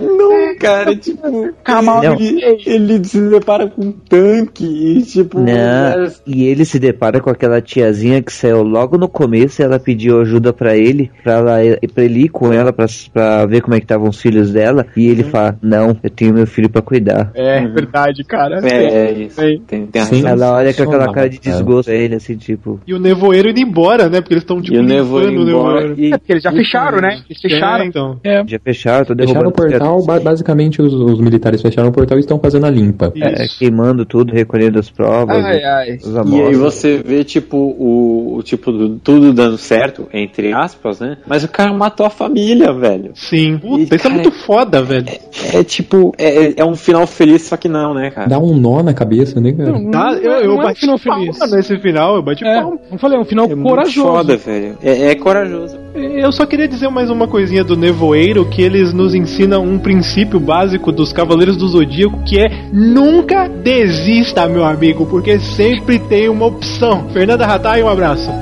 Não, cara, tipo. Calma, ele, ele se depara com um tanque e, tipo. Não, é- e ele se depara com aquela tiazinha que saiu logo no começo e ela pediu ajuda pra ele, pra, ela, pra ele ir com ela pra, pra ver como é que estavam os filhos dela, e ele fala, não, eu tenho meu filho pra cuidar. É, verdade, cara. É, é isso. Sei. Tem, tem a Sim. Ela olha com aquela cara de cara. desgosto pra ele, assim, tipo... E o nevoeiro indo embora, né? Porque eles estão tipo E o nevoeiro embora. nevoeiro. E, É porque eles já fecharam, né? Eles fecharam. É, então. É. Já fecharam, tô Fecharam derrubando... o portal, ba- basicamente os, os militares fecharam o portal e estão fazendo a limpa. É, Isso. queimando tudo, recolhendo as provas, Ai, ai. os E aí você vê, tipo, o, o tipo, do- tudo dando certo, entre aspas, né? Mas o cara matou a família, velho. Sim. Puta, E, isso é cara, muito foda, velho. É tipo, é, é um final feliz, só que não, né, cara? Dá um nó na cabeça, né, cara? Não, Tá, não eu, é- eu é um bati final feliz. nesse final, eu bati É, palma. não falei, é um final É muito corajoso. foda, velho. É, é corajoso. Eu só queria dizer mais uma coisinha do Nevoeiro, que eles nos ensinam um princípio básico dos Cavaleiros do Zodíaco, que é nunca desista, meu amigo, porque sempre tem uma opção. Fernanda Ratai, um abraço. <laughs>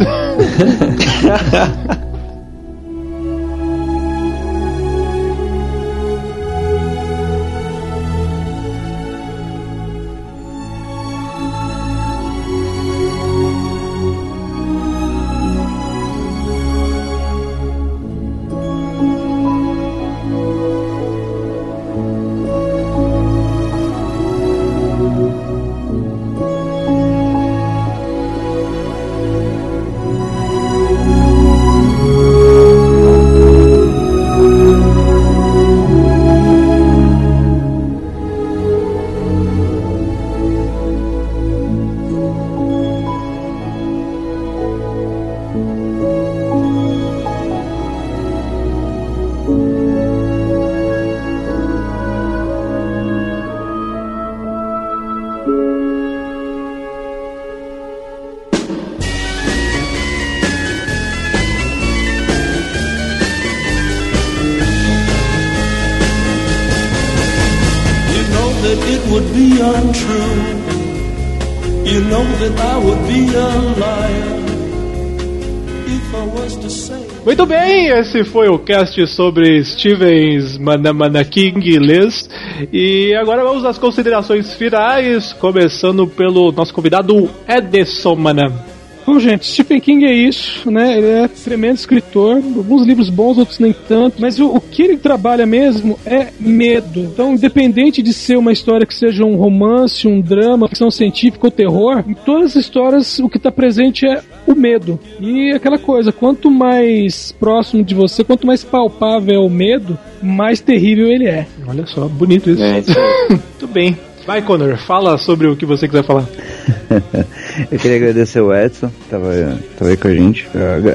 esse foi o cast sobre Stevens Manamana King Les. E agora vamos às considerações finais, começando pelo nosso convidado Edson Manam. Bom, gente, Stephen King é isso, né? Ele é tremendo escritor, alguns livros bons, outros nem tanto, mas o, o, que ele trabalha mesmo é medo. Então, independente de ser uma história que seja um romance, um drama, ficção científica ou terror, em todas as histórias o que está presente é o medo. E aquela coisa, quanto mais próximo de você, quanto mais palpável é o medo, mais terrível ele é. Olha só, bonito isso. É, isso. <laughs> Muito bem. Vai, Connor, fala sobre o que você quiser falar. <laughs> Eu queria agradecer o Edson, que tava, tava aí com a gente.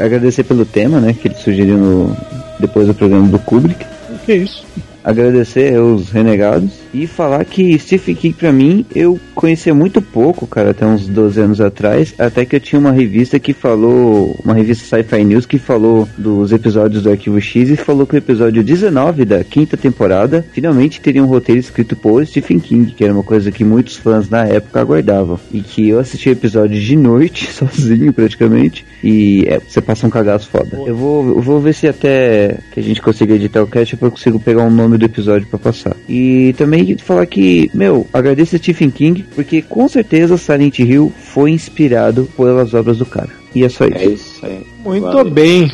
Agradecer pelo tema, né, que ele sugeriu no, depois do programa do Kubrick. Que isso? Agradecer aos renegados e falar que Stephen King pra mim eu conhecia muito pouco, cara, até uns 12 anos atrás, até que eu tinha uma revista que falou, uma revista Sci-Fi News que falou dos episódios do Arquivo X e falou que o episódio 19 da quinta temporada finalmente teria um roteiro escrito por Stephen King, que era uma coisa que muitos fãs na época aguardavam. E que eu assisti o episódio de noite, <laughs> sozinho praticamente, e é, você passa um cagaço foda. Eu vou, eu vou ver se até que a gente consiga editar o cast eu consigo pegar um nome do episódio para passar. E também falar que, meu, agradeço a Stephen King, porque com certeza Silent Hill foi inspirado pelas obras do cara. E é só isso. É isso aí. Muito Valeu. bem.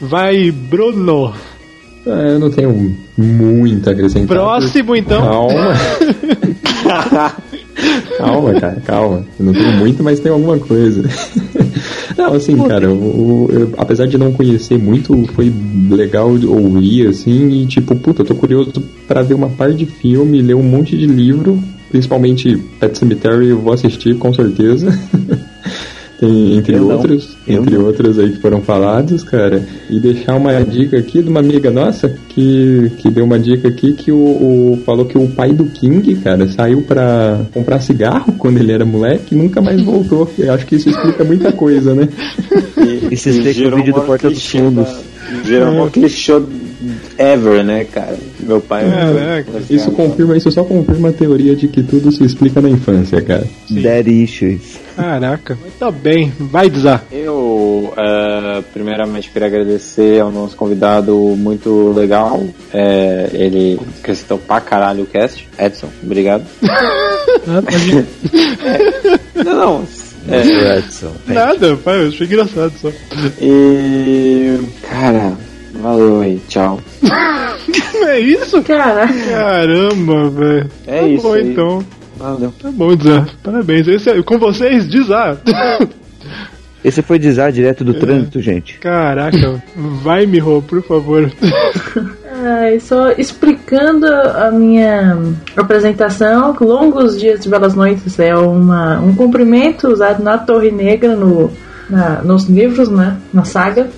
Vai, Bruno. É, eu não tenho muito a acrescentar. Próximo, então. Calma. <laughs> calma, cara, calma. Eu não tenho muito, mas tenho alguma coisa. Não, assim, cara, o, eu, apesar de não conhecer muito, foi legal ouvir, assim, e tipo, puta, eu tô curioso pra ver uma par de filme, ler um monte de livro, principalmente Pet Cemetery eu vou assistir com certeza. <laughs> Tem, entre Eu não. outros, Eu entre não. outros aí que foram falados, cara, e deixar uma dica aqui de uma amiga nossa que, que deu uma dica aqui que o, o- falou que o pai do King, cara, saiu pra comprar cigarro quando ele era moleque e nunca mais <laughs> voltou. Eu acho que isso explica muita coisa, né? E se explica o vídeo do Porta dos Fundos. Gerou um clichê ever, né, cara? Meu pai. Caraca, Isso confirma, isso só confirma a teoria de que tudo se explica na infância, cara. Dead Issues. Caraca, tá bem. Vai, Dizar. Eu, eh, primeiramente, queria agradecer ao nosso convidado muito legal. Eh, ele acrescentou pra caralho o cast. Edson, obrigado. <laughs> Ah, pode- <laughs> não, não. É, É. Edson. Nada, pai, eu achei engraçado só. e. Cara, valeu aí, tchau. <laughs> É isso? Caraca. Caramba, velho. É tá isso bom aí. então. Valeu. Tá bom, Dizar. Parabéns. Esse é, com vocês, Dizar. <laughs> Esse foi desar direto do trânsito, gente. Caraca, vai, Miho, por favor. Ai, só explicando a minha apresentação, Longos Dias de Belas Noites é uma, um cumprimento usado na Torre Negra, no, na- nos livros, né? Na saga.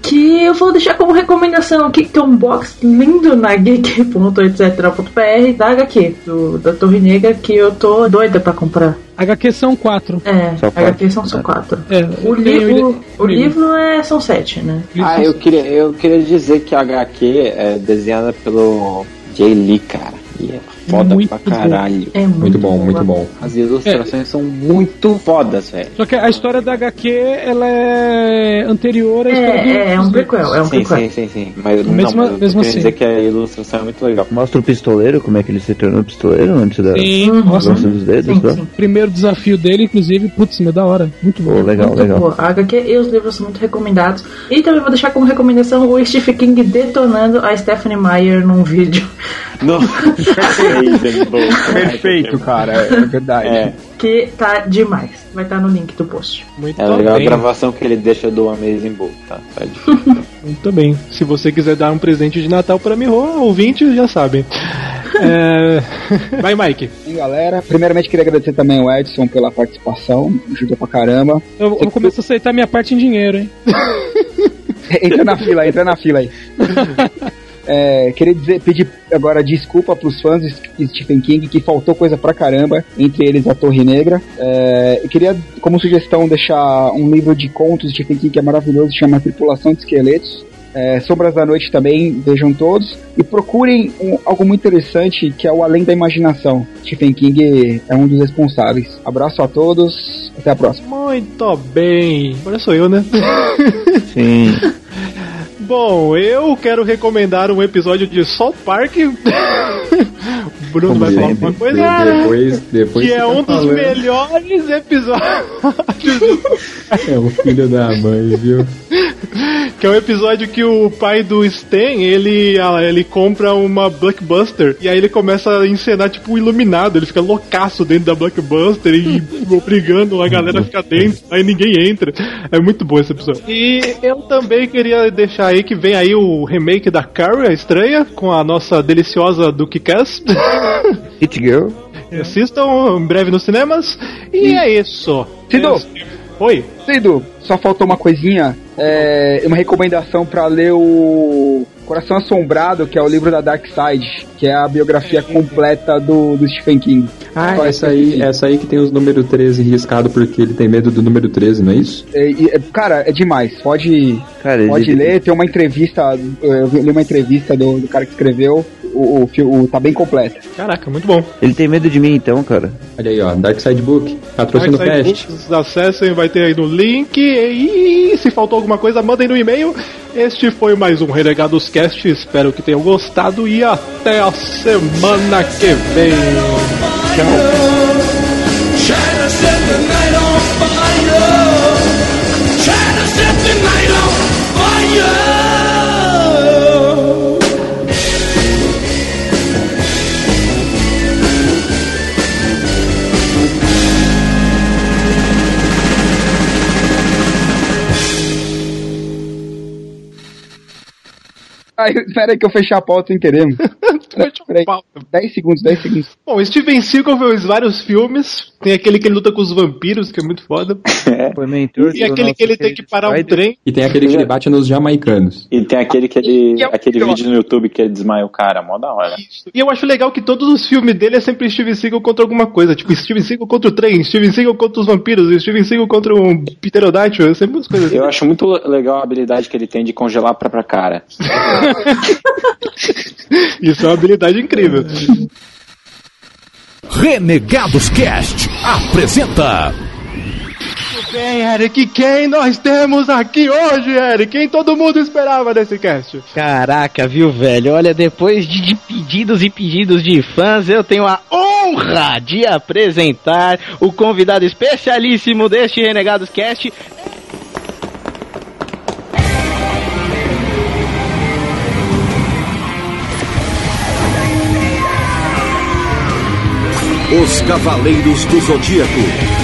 Que eu vou deixar como recomendação aqui, que tem um box lindo na geek.etc.br da HQ, do, da Torre Negra, que eu tô doida pra comprar. HQ são quatro. É, Só quatro. HQ são só quatro. É, O, livro, o livro é, são sete, né? Ah, eu queria, eu queria dizer que a HQ é desenhada pelo Jay Lee, cara. E é foda Muito pra bom. caralho. É muito, Muito bom, muito bom. As ilustrações são muito fodas, velho. Só que a história da HQ ela é anterior à história do- É, é um prequel, é um Sim, prequel. sim, sim, sim. Mas, Mesmo- não, mesmo assim. dizer que a ilustração é muito legal. Mostra o pistoleiro, como é que ele se tornou pistoleiro antes da Sim, Uhum. nossa. lança dos dedos, Sim, tá? sim. Primeiro desafio dele, inclusive, putz, é da hora. Muito bom. Pô, legal, Muito legal. boa. A HQ e os livros são muito recomendados. E também vou deixar como recomendação o Stephen King detonando a Stephanie Meyer num vídeo. Não. <laughs> Perfeito, cara. É verdade. É, Que tá demais. Vai estar no link do post. Muito é legal a bem. gravação que ele deixa do Amazing Book, tá? Tá <laughs> Muito bem. Se você quiser dar um presente de Natal pra Miho, ouvintes já sabem. É... <laughs> Vai, Mike. E galera, primeiramente queria agradecer também o Edson pela participação, ajudou pra caramba. Eu, eu começo a aceitar minha parte em dinheiro, hein? entra na fila, entra na fila aí. <laughs> É, queria dizer, pedir agora desculpa pros fãs de Stephen King que faltou coisa pra caramba, entre eles a Torre Negra. É, eu queria, como sugestão, deixar um livro de contos de Stephen King que é maravilhoso, chama Tripulação de Esqueletos. É, Sombras da Noite também, vejam todos. E procurem um- algo muito interessante que é o Além da Imaginação. Stephen King é um dos responsáveis. Abraço a todos, até a próxima. Muito bem. Agora sou eu, né? Sim. <laughs> Bom, eu quero recomendar um episódio de South Park. <laughs> Bruno vai falar alguma coisa? Depois, depois que é tá um dos falando. melhores episódios. É o filho da mãe, viu? que é o episódio que o pai do Stan, ele, ah, ele compra uma Blockbuster e aí ele começa a encenar tipo um iluminado, ele fica loucaço dentro da Blockbuster e <laughs> obrigando a galera a ficar dentro, aí ninguém entra. É muito bom esse episódio. E eu também queria deixar aí que vem aí o remake da Carrie, a estranha, com a nossa deliciosa Duke Cass. <laughs> <laughs> Hit Girl. Assistam em breve nos cinemas. E é isso. Cido! Oi. Cido, só faltou uma coisinha. É, uma recomendação pra ler o Coração Assombrado, que é o livro da Dark Side, que é a biografia completa do, do Stephen King. Ah, Só essa aí, essa aí que tem os número 13 riscado porque ele tem medo do número 13, não é isso? É, e, é, cara, é demais. Pode, Cara, pode ele- ler. Tem uma entrevista. Eu li uma entrevista do, do cara que escreveu. O, o, o- tá bem completo. Caraca, muito bom. Ele tem medo de mim então, cara. Olha aí, ó, Dark Side Book, patrocínio Dark Side. Books, acessem, vai ter aí no link. E se faltou alguma coisa, mandem no e-mail. Este foi mais um Renegados Cast. Espero que tenham gostado e até a semana que vem. Tchau. Espera aí que eu fechar a pauta sem querer. <laughs> Peraí, 10 segundos, 10 segundos. Bom, Steven Seagal fez vários filmes. Tem aquele que ele luta com os vampiros, que é muito foda. Foi mentor E aquele que ele tem que parar um trem. E tem aquele que ele bate nos jamaicanos. E tem aquele, que ele, é aquele pior. vídeo no YouTube que ele desmaia o cara, mó da hora. E eu acho legal que todos os filmes dele é sempre Steven Seagal contra alguma coisa. Tipo, Steven Seagal contra o trem, Steven Seagal contra os vampiros, Steven Seagal contra um pterodáctilo. É sempre umas coisas assim. Eu acho muito legal a habilidade que ele tem de congelar a própria cara. <laughs> Isso é uma habilidade incrível. <laughs> Renegados Cast apresenta Muito bem, Eric, quem nós temos aqui hoje, Eric? Quem todo mundo esperava desse cast? Caraca, viu, velho? Olha, depois de, de pedidos e pedidos de fãs, eu tenho a honra de apresentar o convidado especialíssimo deste Renegados Cast. Os Cavaleiros do Zodíaco.